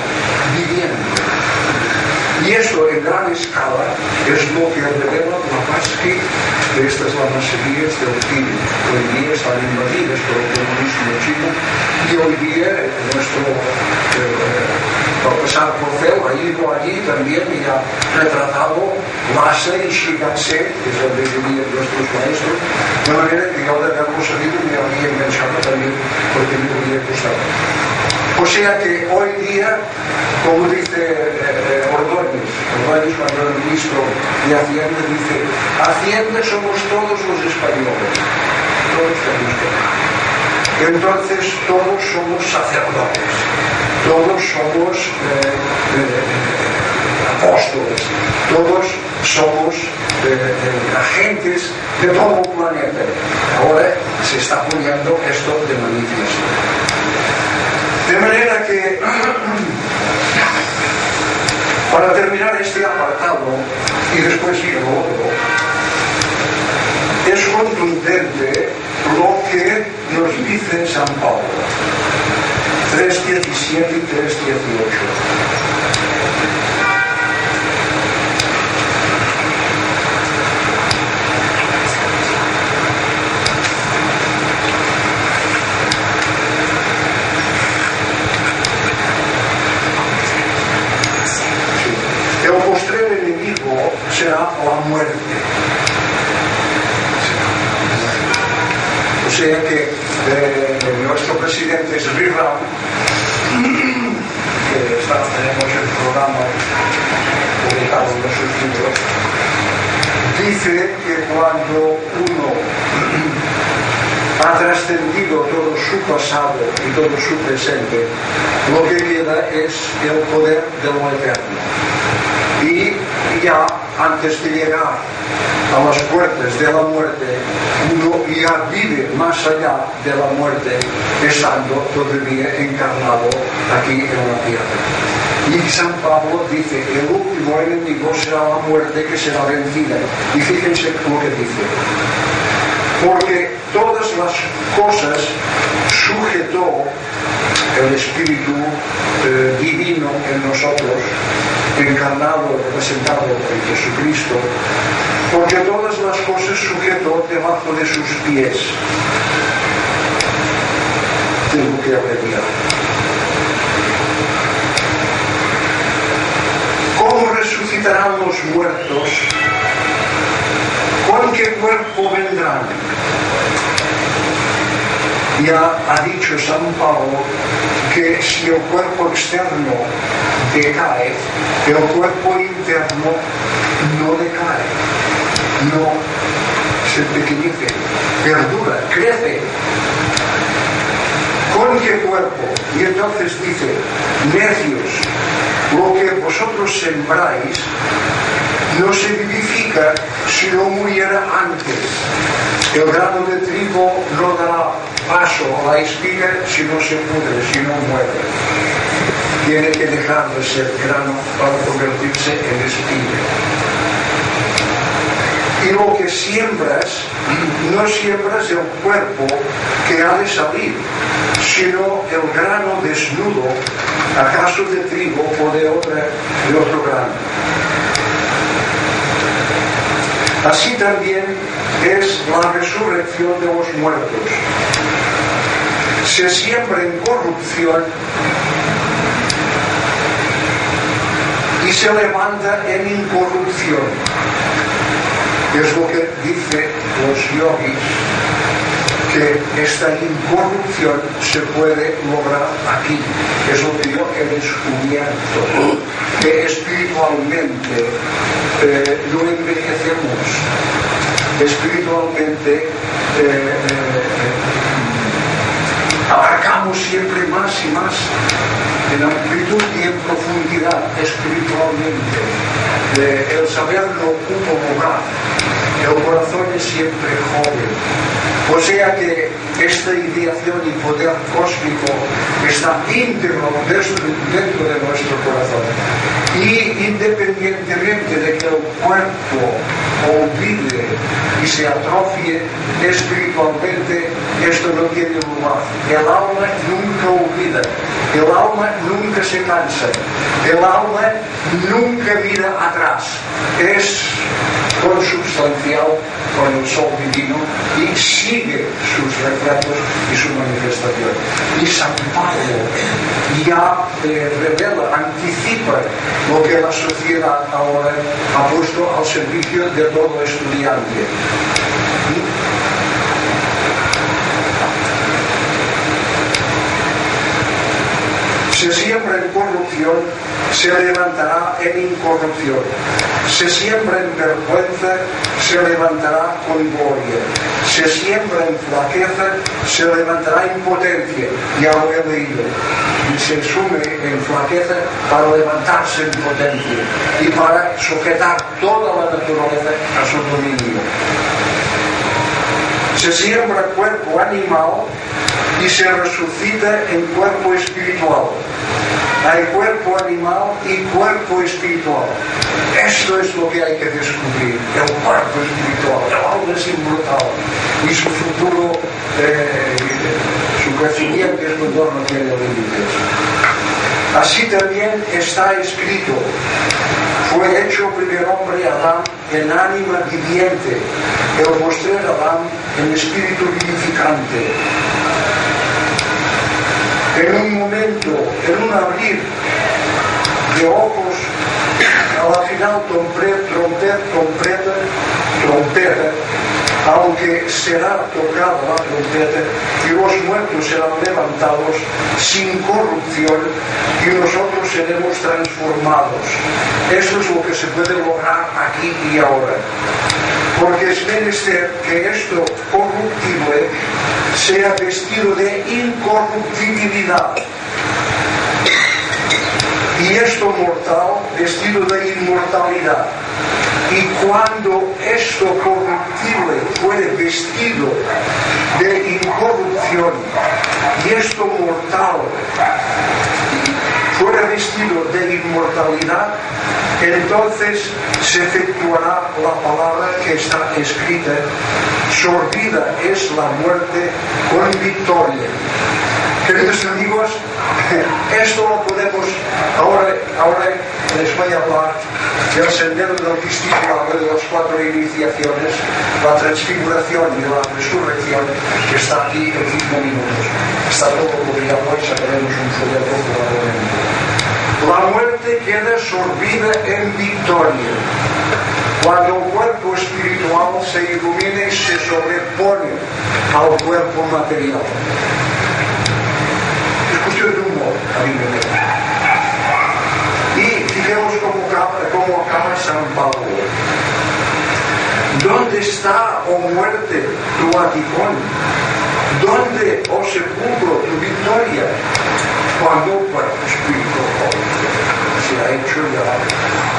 Viviendo. Y esto en gran escala es lo que revela la que estas lamaserías del PIB hoy día están invadidas por el comunismo chino y hoy día nuestro eh, pasar por feo ha ido allí también y ha retratado Lhasa y Shigatse, que es donde vivían nuestros maestros, de manera que yo de haberlo sabido me habría enganchado también porque me hubiera gustado. O sea que hoy día, como dice eh, eh Ordóñez, Ordóñez cuando era ministro de Hacienda, dice, Hacienda somos todos los españoles, todos somos españoles. Entonces todos somos sacerdotes, todos somos eh, eh, apóstoles, todos somos eh, eh agentes de todo el planeta. Ahora se está poniendo esto de manifiesto. De manera que, para terminar este apartado y después ir al otro, es contundente lo que nos dice San Pablo, 3.17 y 3.18. El postrer enemigo será la muerte. O sea que eh, nuestro presidente es Rivera, que está, tenemos el programa publicado en sus libros, dice que cuando uno ha trascendido todo su pasado y todo su presente, lo que queda es el poder de lo eterno. Y ya antes de llegar a las puertas de la muerte, uno ya vive más allá de la muerte, estando todavía encarnado aquí en la tierra. Y San Pablo dice, el último enemigo será la muerte que será vencida. Y fíjense lo que dice. Porque las cosas sujetó el Espíritu eh, Divino en nosotros, encarnado, representado en Jesucristo, porque todas las cosas sujetó debajo de sus pies. Tengo que abreviar. ¿Cómo resucitarán los muertos? ¿Con qué cuerpo vendrán? Ya ha dicho San Pablo que si el cuerpo externo decae, el cuerpo interno no decae, no se pequeñice, perdura, crece. ¿Con qué cuerpo? Y entonces dice, necios, lo que vosotros sembráis no se vivifica si no muriera antes. El grano de trigo no dará paso a la espiga si no se pudre, si no muere. Tiene que dejar de ser grano para convertirse en espiga. Y lo que siembras, no siembras el cuerpo que ha de salir, sino el grano desnudo, acaso de trigo o de, de otro grano. Así también es la resurrección de los muertos. Se siembra en corrupción y se levanta en incorrupción. Es lo que dicen los yogis, que esta incorrupción se puede lograr aquí. Es lo que yo he descubierto, que espiritualmente eh, no envejecemos, espiritualmente eh, siempre más y más en amplitud y en profundidad espiritualmente. el saber no ocupa el corazón es siempre joven. O sea que esta ideación y poder cósmico está íntegro dentro de nuestro corazón. Y independientemente de que el cuerpo olvide y se atrofie espiritualmente, esto no tiene lugar. El alma nunca olvida, el alma nunca se cansa, el alma nunca mira atrás. Es consubstancial con el sol divino y sigue sus retratos y su manifestación. Y San Pablo ya eh, revela, anticipa lo que la sociedad ahora ha puesto al servicio de todo estudiante. Se siembra en corrupción, se levantará en incorrupción. Se siembra en vergüenza, se levantará con gloria. Se siembra en flaqueza, se levantará en potencia. Ya lo he leído. Y se sume en flaqueza para levantarse en potencia y para sujetar toda la naturaleza a su dominio. Se siembra cuerpo animal y se resucita en cuerpo espiritual. Hay cuerpo animal y cuerpo espiritual. Esto es lo que hay que descubrir, el cuerpo espiritual, el alma es inmortal y su futuro, eh, su crecimiento espiritual no tiene límites. Así también está escrito, fue hecho primer hombre Adán en ánima viviente, el postrer Adán en espíritu vivificante en un momento, en un abrir de ojos, a la final trompeta, trompeta, trompeta, aunque será tocada la trompeta y los muertos serán levantados sin corrupción y nosotros seremos transformados. Eso es lo que se puede lograr aquí y ahora. Porque es menester que esto corruptible sea vestido de incorruptibilidad y esto mortal vestido de inmortalidad. Y cuando esto corruptible puede vestido de incorrupción y esto mortal fuera vestido de inmortalidad, entonces se efectuará la palabra que está escrita, sorbida es la muerte con victoria. Queridos amigos, esto lo podemos ahora, ahora les voy a hablar del sendero del discipulado de las cuatro iniciaciones, la transfiguración y la resurrección, que está aquí en cinco minutos. Está todo publicado y sacaremos un folleto probablemente. La muerte queda sorbida en victoria. Cuando el cuerpo espiritual se ilumina y se sobrepone al cuerpo material. Y fijemos acaba, cómo acaba San Pablo. ¿Dónde está, oh muerte, tu aguijón? ¿Dónde, oh sepulcro, tu victoria? Cuando el cuerpo espiritual se ha hecho ya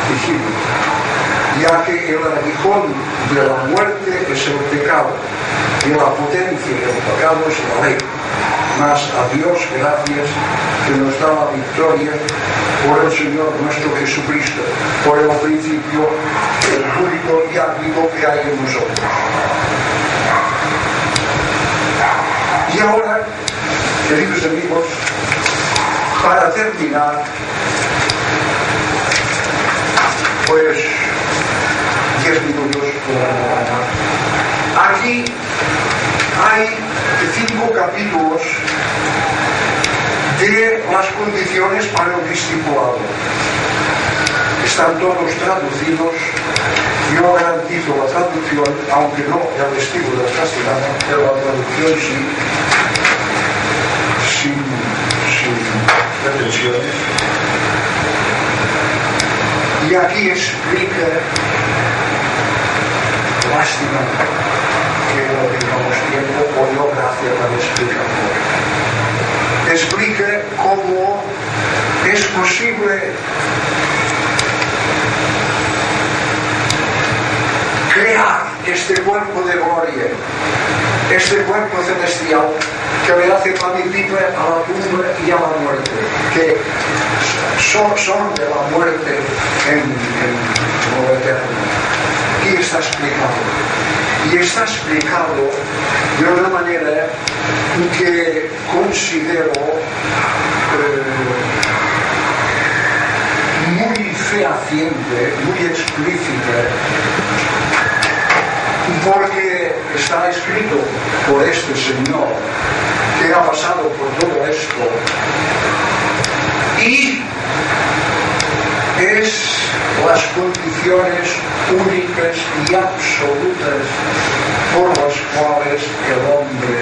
visible, ya que el aguijón de la muerte es el pecado y la potencia del pecado es la ley. Mas a Dios gracias que nos da la victoria por el Señor nuestro Jesucristo, por el principio, el único y amigo que hay en nosotros. Y ahora, queridos amigos, para terminar, pues 10 minutos Aquí hay cinco capítulos de las condiciones para el discipulado. Están todos traducidos. Yo garantizo la traducción, aunque no el estilo del castellano, pero la traducción sí, sin, sin pretensiones. Y aquí explica, lástima que no tengamos tiempo, o no gracias a la explicación. Explica cómo es posible crear este cuerpo de gloria este cuerpo celestial que le hace partícipe a la tumba y a la muerte, que son, son de la muerte en, en lo eterno. Aquí está explicado. Y está explicado de una manera que considero eh, muy fehaciente, muy explícita, porque está escrito por este Señor que ha pasado por todo esto y es las condiciones únicas y absolutas por las cuales el hombre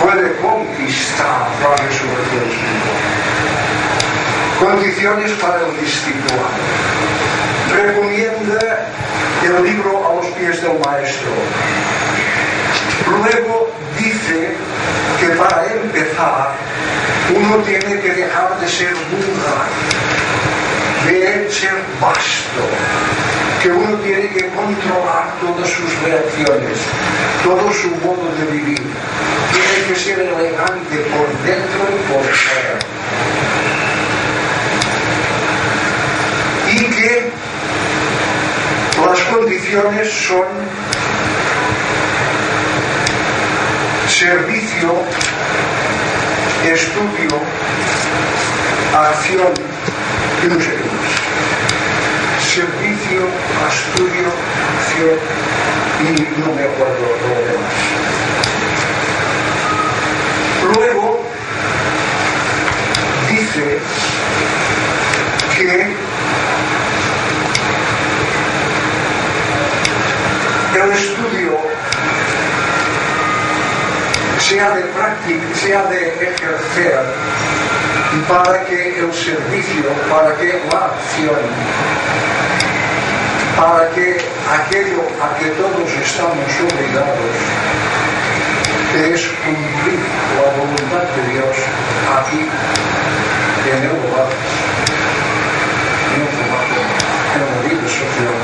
puede conquistar la resurrección espiritual. Condiciones para el discipulado. Recomienda el libro a los pies del maestro. Luego dice que para empezar uno tiene que dejar de ser vulgar de ser vasto, que uno tiene que controlar todas sus reacciones, todo su modo de vivir. Tiene que ser elegante por dentro y por fuera. Y que las condiciones son servicio, estudio, acción y no sé servicio, estudio, acción y no me acuerdo lo demás. Luego dice que el estudio sea de práctica, sea de ejercer para que el servicio, para que la acción para que aquello a que todos estamos obligados, que es cumplir la voluntad de Dios aquí, en el hogar, en el trabajo, en la vida social,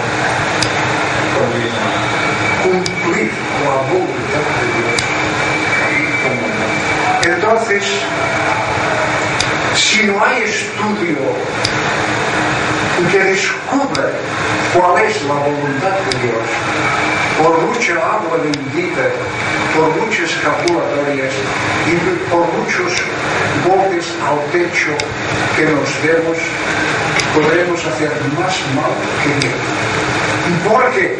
conviene cumplir la voluntad de Dios aquí como Entonces, si no hay estudio que descubre cuál es la voluntad de Dios, por mucha agua bendita, por muchas escapulatorias y por muchos golpes al pecho que nos demos, podremos hacer más mal que bien. ¿Por qué?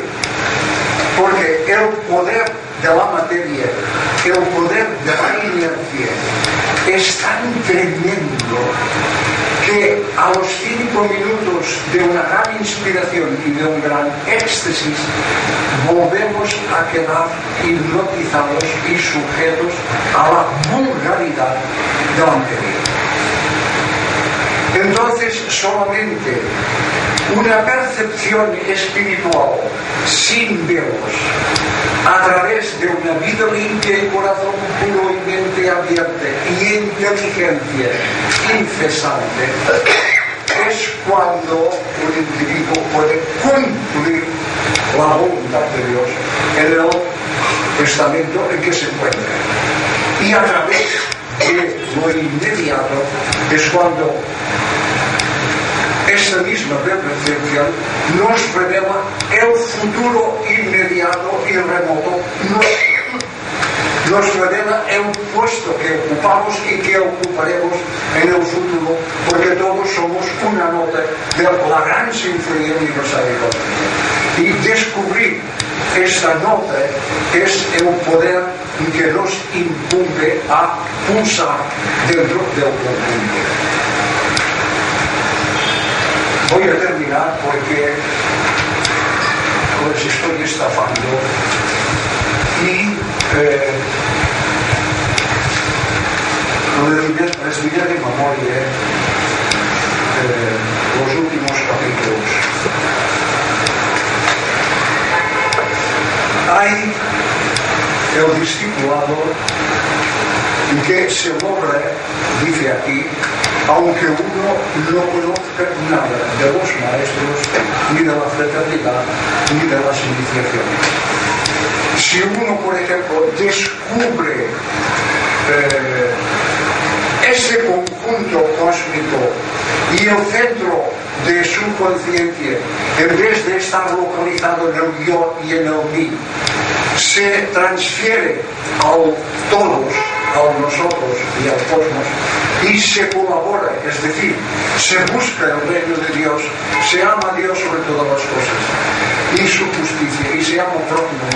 Porque el poder de la materia, el poder de la inercia es tan tremendo que aos cinco minutos de unha gran inspiración e de un gran éxtasis volvemos a quedar hipnotizados e sujetos a la vulgaridad del anterior. Entonces solamente una percepción espiritual sin velos a través de una vida limpia y corazón puro y mente abierta y inteligencia incesante es cuando un individuo puede cumplir la voluntad de Dios en el testamento en que se encuentra. Y a través de lo inmediato es cuando esa misma representación nos revela el futuro inmediato y remoto nuestro. Nos revela el puesto que ocupamos y que ocuparemos en el futuro, porque todos somos una nota de la gran sinfonía universal y Y descubrir esa nota es el poder que nos incumbe a pulsar dentro del conjunto. Voy a terminar porque les estoy estafando y eh, les diré de memoria eh, los últimos capítulos. Hay el discipulado que se logra, dice aquí, aunque uno no conozca nada de los maestros, ni de la fraternidad, ni de las iniciaciones. Si uno, por ejemplo, descubre eh, ese conjunto cósmico y el centro de su conciencia, en vez de estar localizado en el yo y en el mí, se transfiere al todos a nosotros y al cosmos, y se colabora, es decir, se busca el reino de Dios, se ama a Dios sobre todas las cosas, y su justicia, y se ama próximo,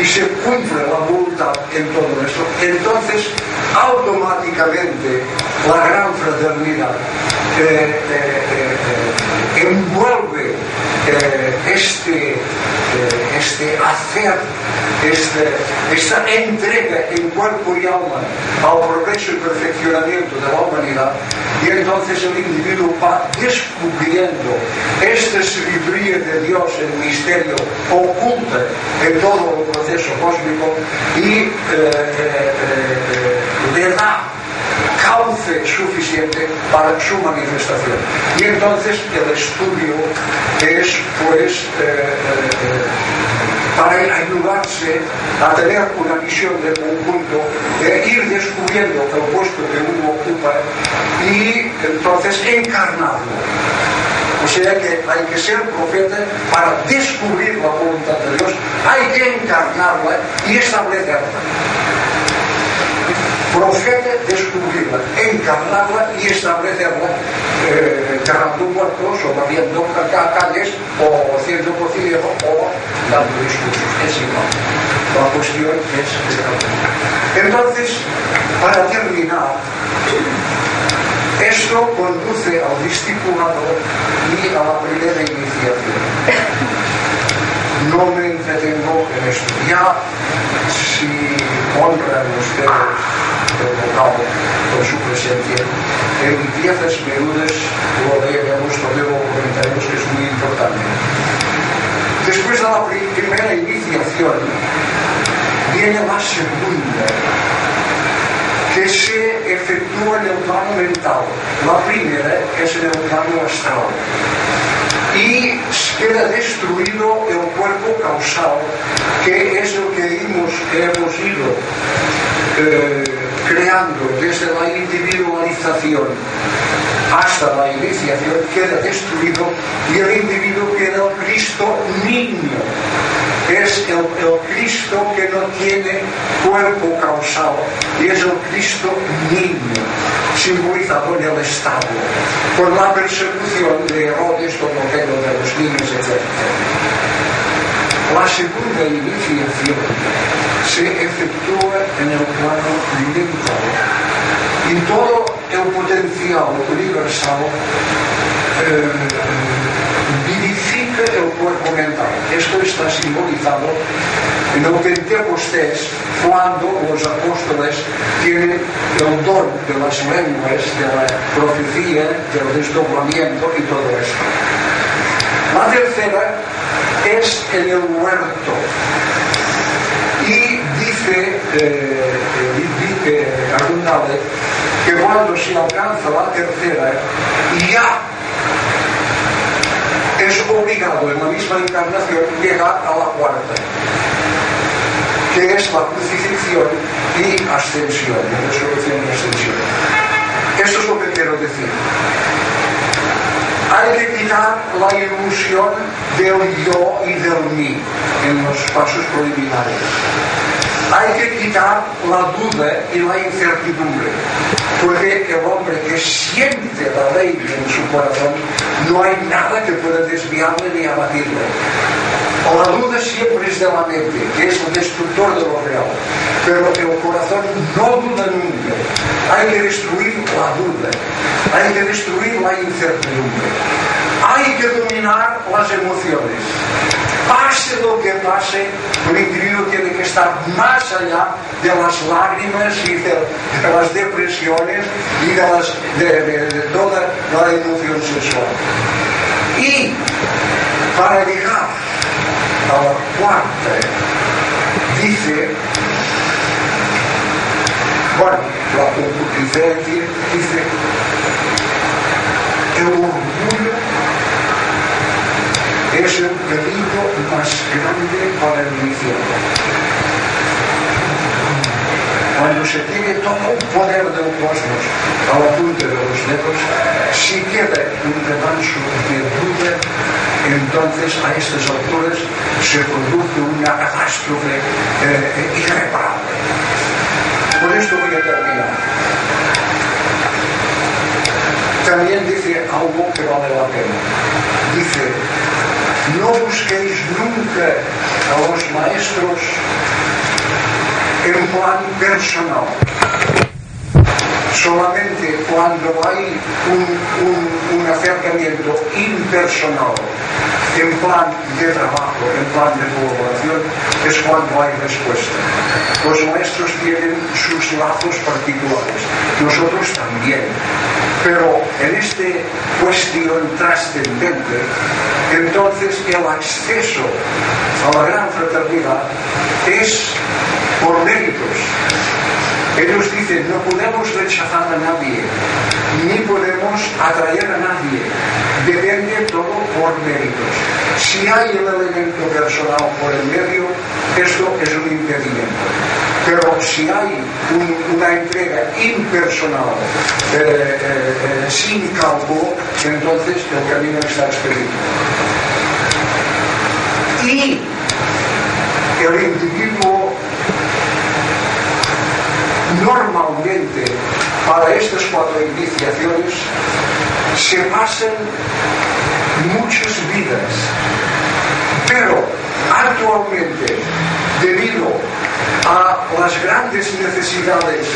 y se cumple la voluntad en todo esto, entonces automáticamente la gran fraternidad eh, eh, eh, envuelve eh, este, eh, este hacer, este, esta entrega en cuerpo y alma ao progreso y perfeccionamiento de la humanidad, y entonces el individuo va descubriendo esta sabiduría de Dios, el misterio oculta en todo el proceso cósmico y eh, eh, eh, eh le da suficiente para su manifestación. Y entonces el estudio es pues eh, eh, para ayudarse a tener una visión de conjunto, de ir descubriendo el puesto que uno ocupa y entonces encarnarlo. O sea que hay que ser profeta para descubrir la voluntad de Dios, hay que encarnarla y establecerla procede de escubrirla, encarnarla y establecerla eh, cerrando huertos o abriendo calles o haciendo cocinejo o dando discursos encima. La cuestión es Entonces, para terminar, esto conduce al discipulado y a la primera iniciación no me entretengo en esto. Ya, si honran ustedes el local con su presencia, en piezas menudas lo leeremos, lo veo, comentaremos, que es muy importante. Después de la primera iniciación, viene la segunda, que se efectúa en el plano mental. La primera es en el plano astral. Y queda destruido el cuerpo causal, que es lo que hemos, hemos ido eh, creando desde la individualización hasta la iniciación, queda destruido y el individuo queda Cristo niño. Es el, Cristo que no tiene cuerpo causal y es el Cristo niño, simbolizado en el Estado, por la persecución de Herodes como de los niños, etc. La segunda iniciación se efectúa en el plano mental. Y todo el potencial universal eh, vivifica el cuerpo mental. Esto está simbolizado en el Pentecostés cuando los apóstoles tienen el don de las lenguas, de la profecía, del desdoblamiento y todo esto. La tercera es en el huerto. Y dice, eh, dice Arundale que cuando se alcanza la tercera, ya es obligado en la misma encarnación llegar a la cuarta, que es la crucifixión y ascensión, la resurrección y ascensión. Esto es lo que quiero decir hay que quitar la ilusión del yo y del mí en los pasos preliminares. Hay que quitar la duda y la incertidumbre, porque el hombre que siente la ley en su corazón, no hay nada que pueda desviarle ni abatirle. La duda siempre es de la mente, que es el destructor de lo real, pero el corazón no duda nunca. Hay que destruir la duda, hay que destruir la incertidumbre, hay que dominar las emociones. Pase lo que pase, el individuo tiene que estar más allá de las lágrimas y de, las depresiones y de, las, de toda la emoción sexual. Y para llegar a la cuarta, dice, bueno, la concupiscencia, dice, orgullo es el peligro más grande para el infierno. cuando se tiene todo el poder del cosmos a la punta de los dedos, si queda un remanso de duda, entonces a estas alturas se produce una catástrofe eh, irreparable. Por esto voy a terminar. También dice algo que vale la pena. Dice, No busquéis nunca aos maestros en plan personal. Solamente cuando hay un, un, un acercamiento impersonal en plan de trabajo, en plan de colaboración, es cuando hay respuesta. Los maestros tienen sus lazos particulares, nosotros también. Pero en esta cuestión trascendente, entonces el acceso a la gran fraternidad es por méritos. Ellos dicen, no podemos rechazar a nadie, ni podemos atraer a nadie. Depende todo por méritos. Si hay el elemento personal por el medio, esto es un impedimento. Pero si hay un, una entrega impersonal, eh, eh, eh, sin cálculo, entonces el camino está expedito. Y el individuo normalmente para estas cuatro iniciaciones se pasan muchas vidas, pero actualmente, debido a las grandes necesidades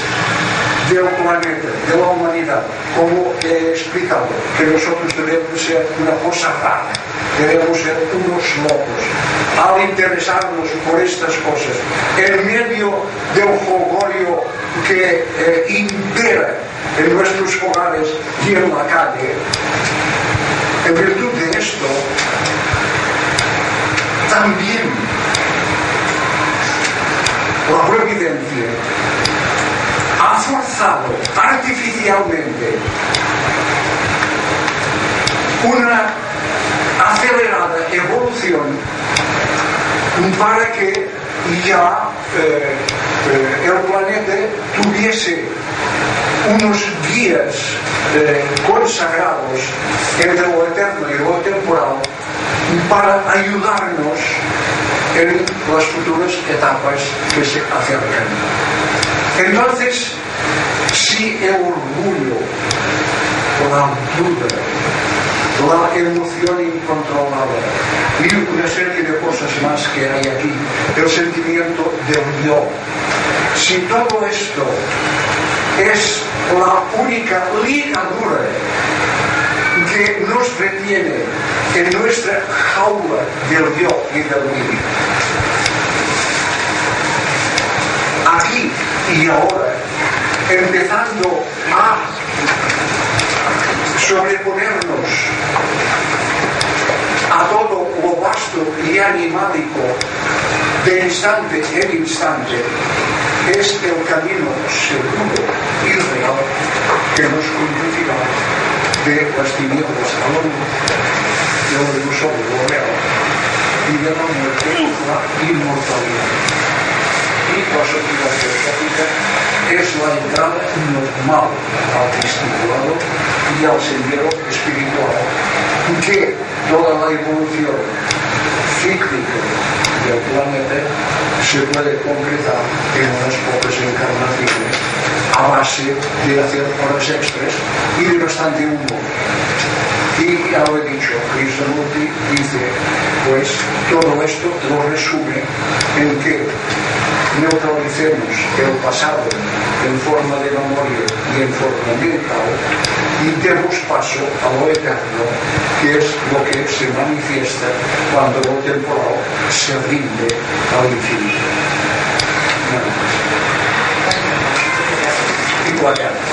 del planeta, de la humanidad, como he explicado, que nosotros debemos ser una cosa rara, debemos ser unos locos, al interesarnos por estas cosas, en medio del jolgorio que eh, impera en nuestros hogares y en la calle, en virtud de esto, también la providencia ha forzado artificialmente una acelerada evolución para que ya eh, eh, el planeta tuviese unos días eh, consagrados entre lo eterno y lo temporal para ayudarnos en las futuras etapas que se acercan. Entonces, si el orgullo, la duda, la emoción incontrolable. Y una serie de cosas más que hay aquí, el sentimiento del yo, si todo esto es la única ligadura que nos retiene en nuestra jaula del yo y del mí. Aquí y ahora, empezando a sobreponernos a todo lo vasto y animálico de instante en instante, es el camino seguro y real que nos conducirá de las tinieblas a la luz, de lo ilusorio, lo real, y de la muerte la inmortalidad. Y la sociedad filosófica es la entrada normal al discipulado y al sendero espiritual, que toda la evolución cíclica del planeta se puede concretar en unas pocas encarnaciones a base de hacer horas extras y de bastante humo. Y ya lo he dicho, Krishnamurti dice, pues todo esto lo resume en que neutralicemos o passado em forma de memória e em forma mental e demos espaço a lo eterno, que é o que se manifesta quando o temporal se rinde ao infinito. e más.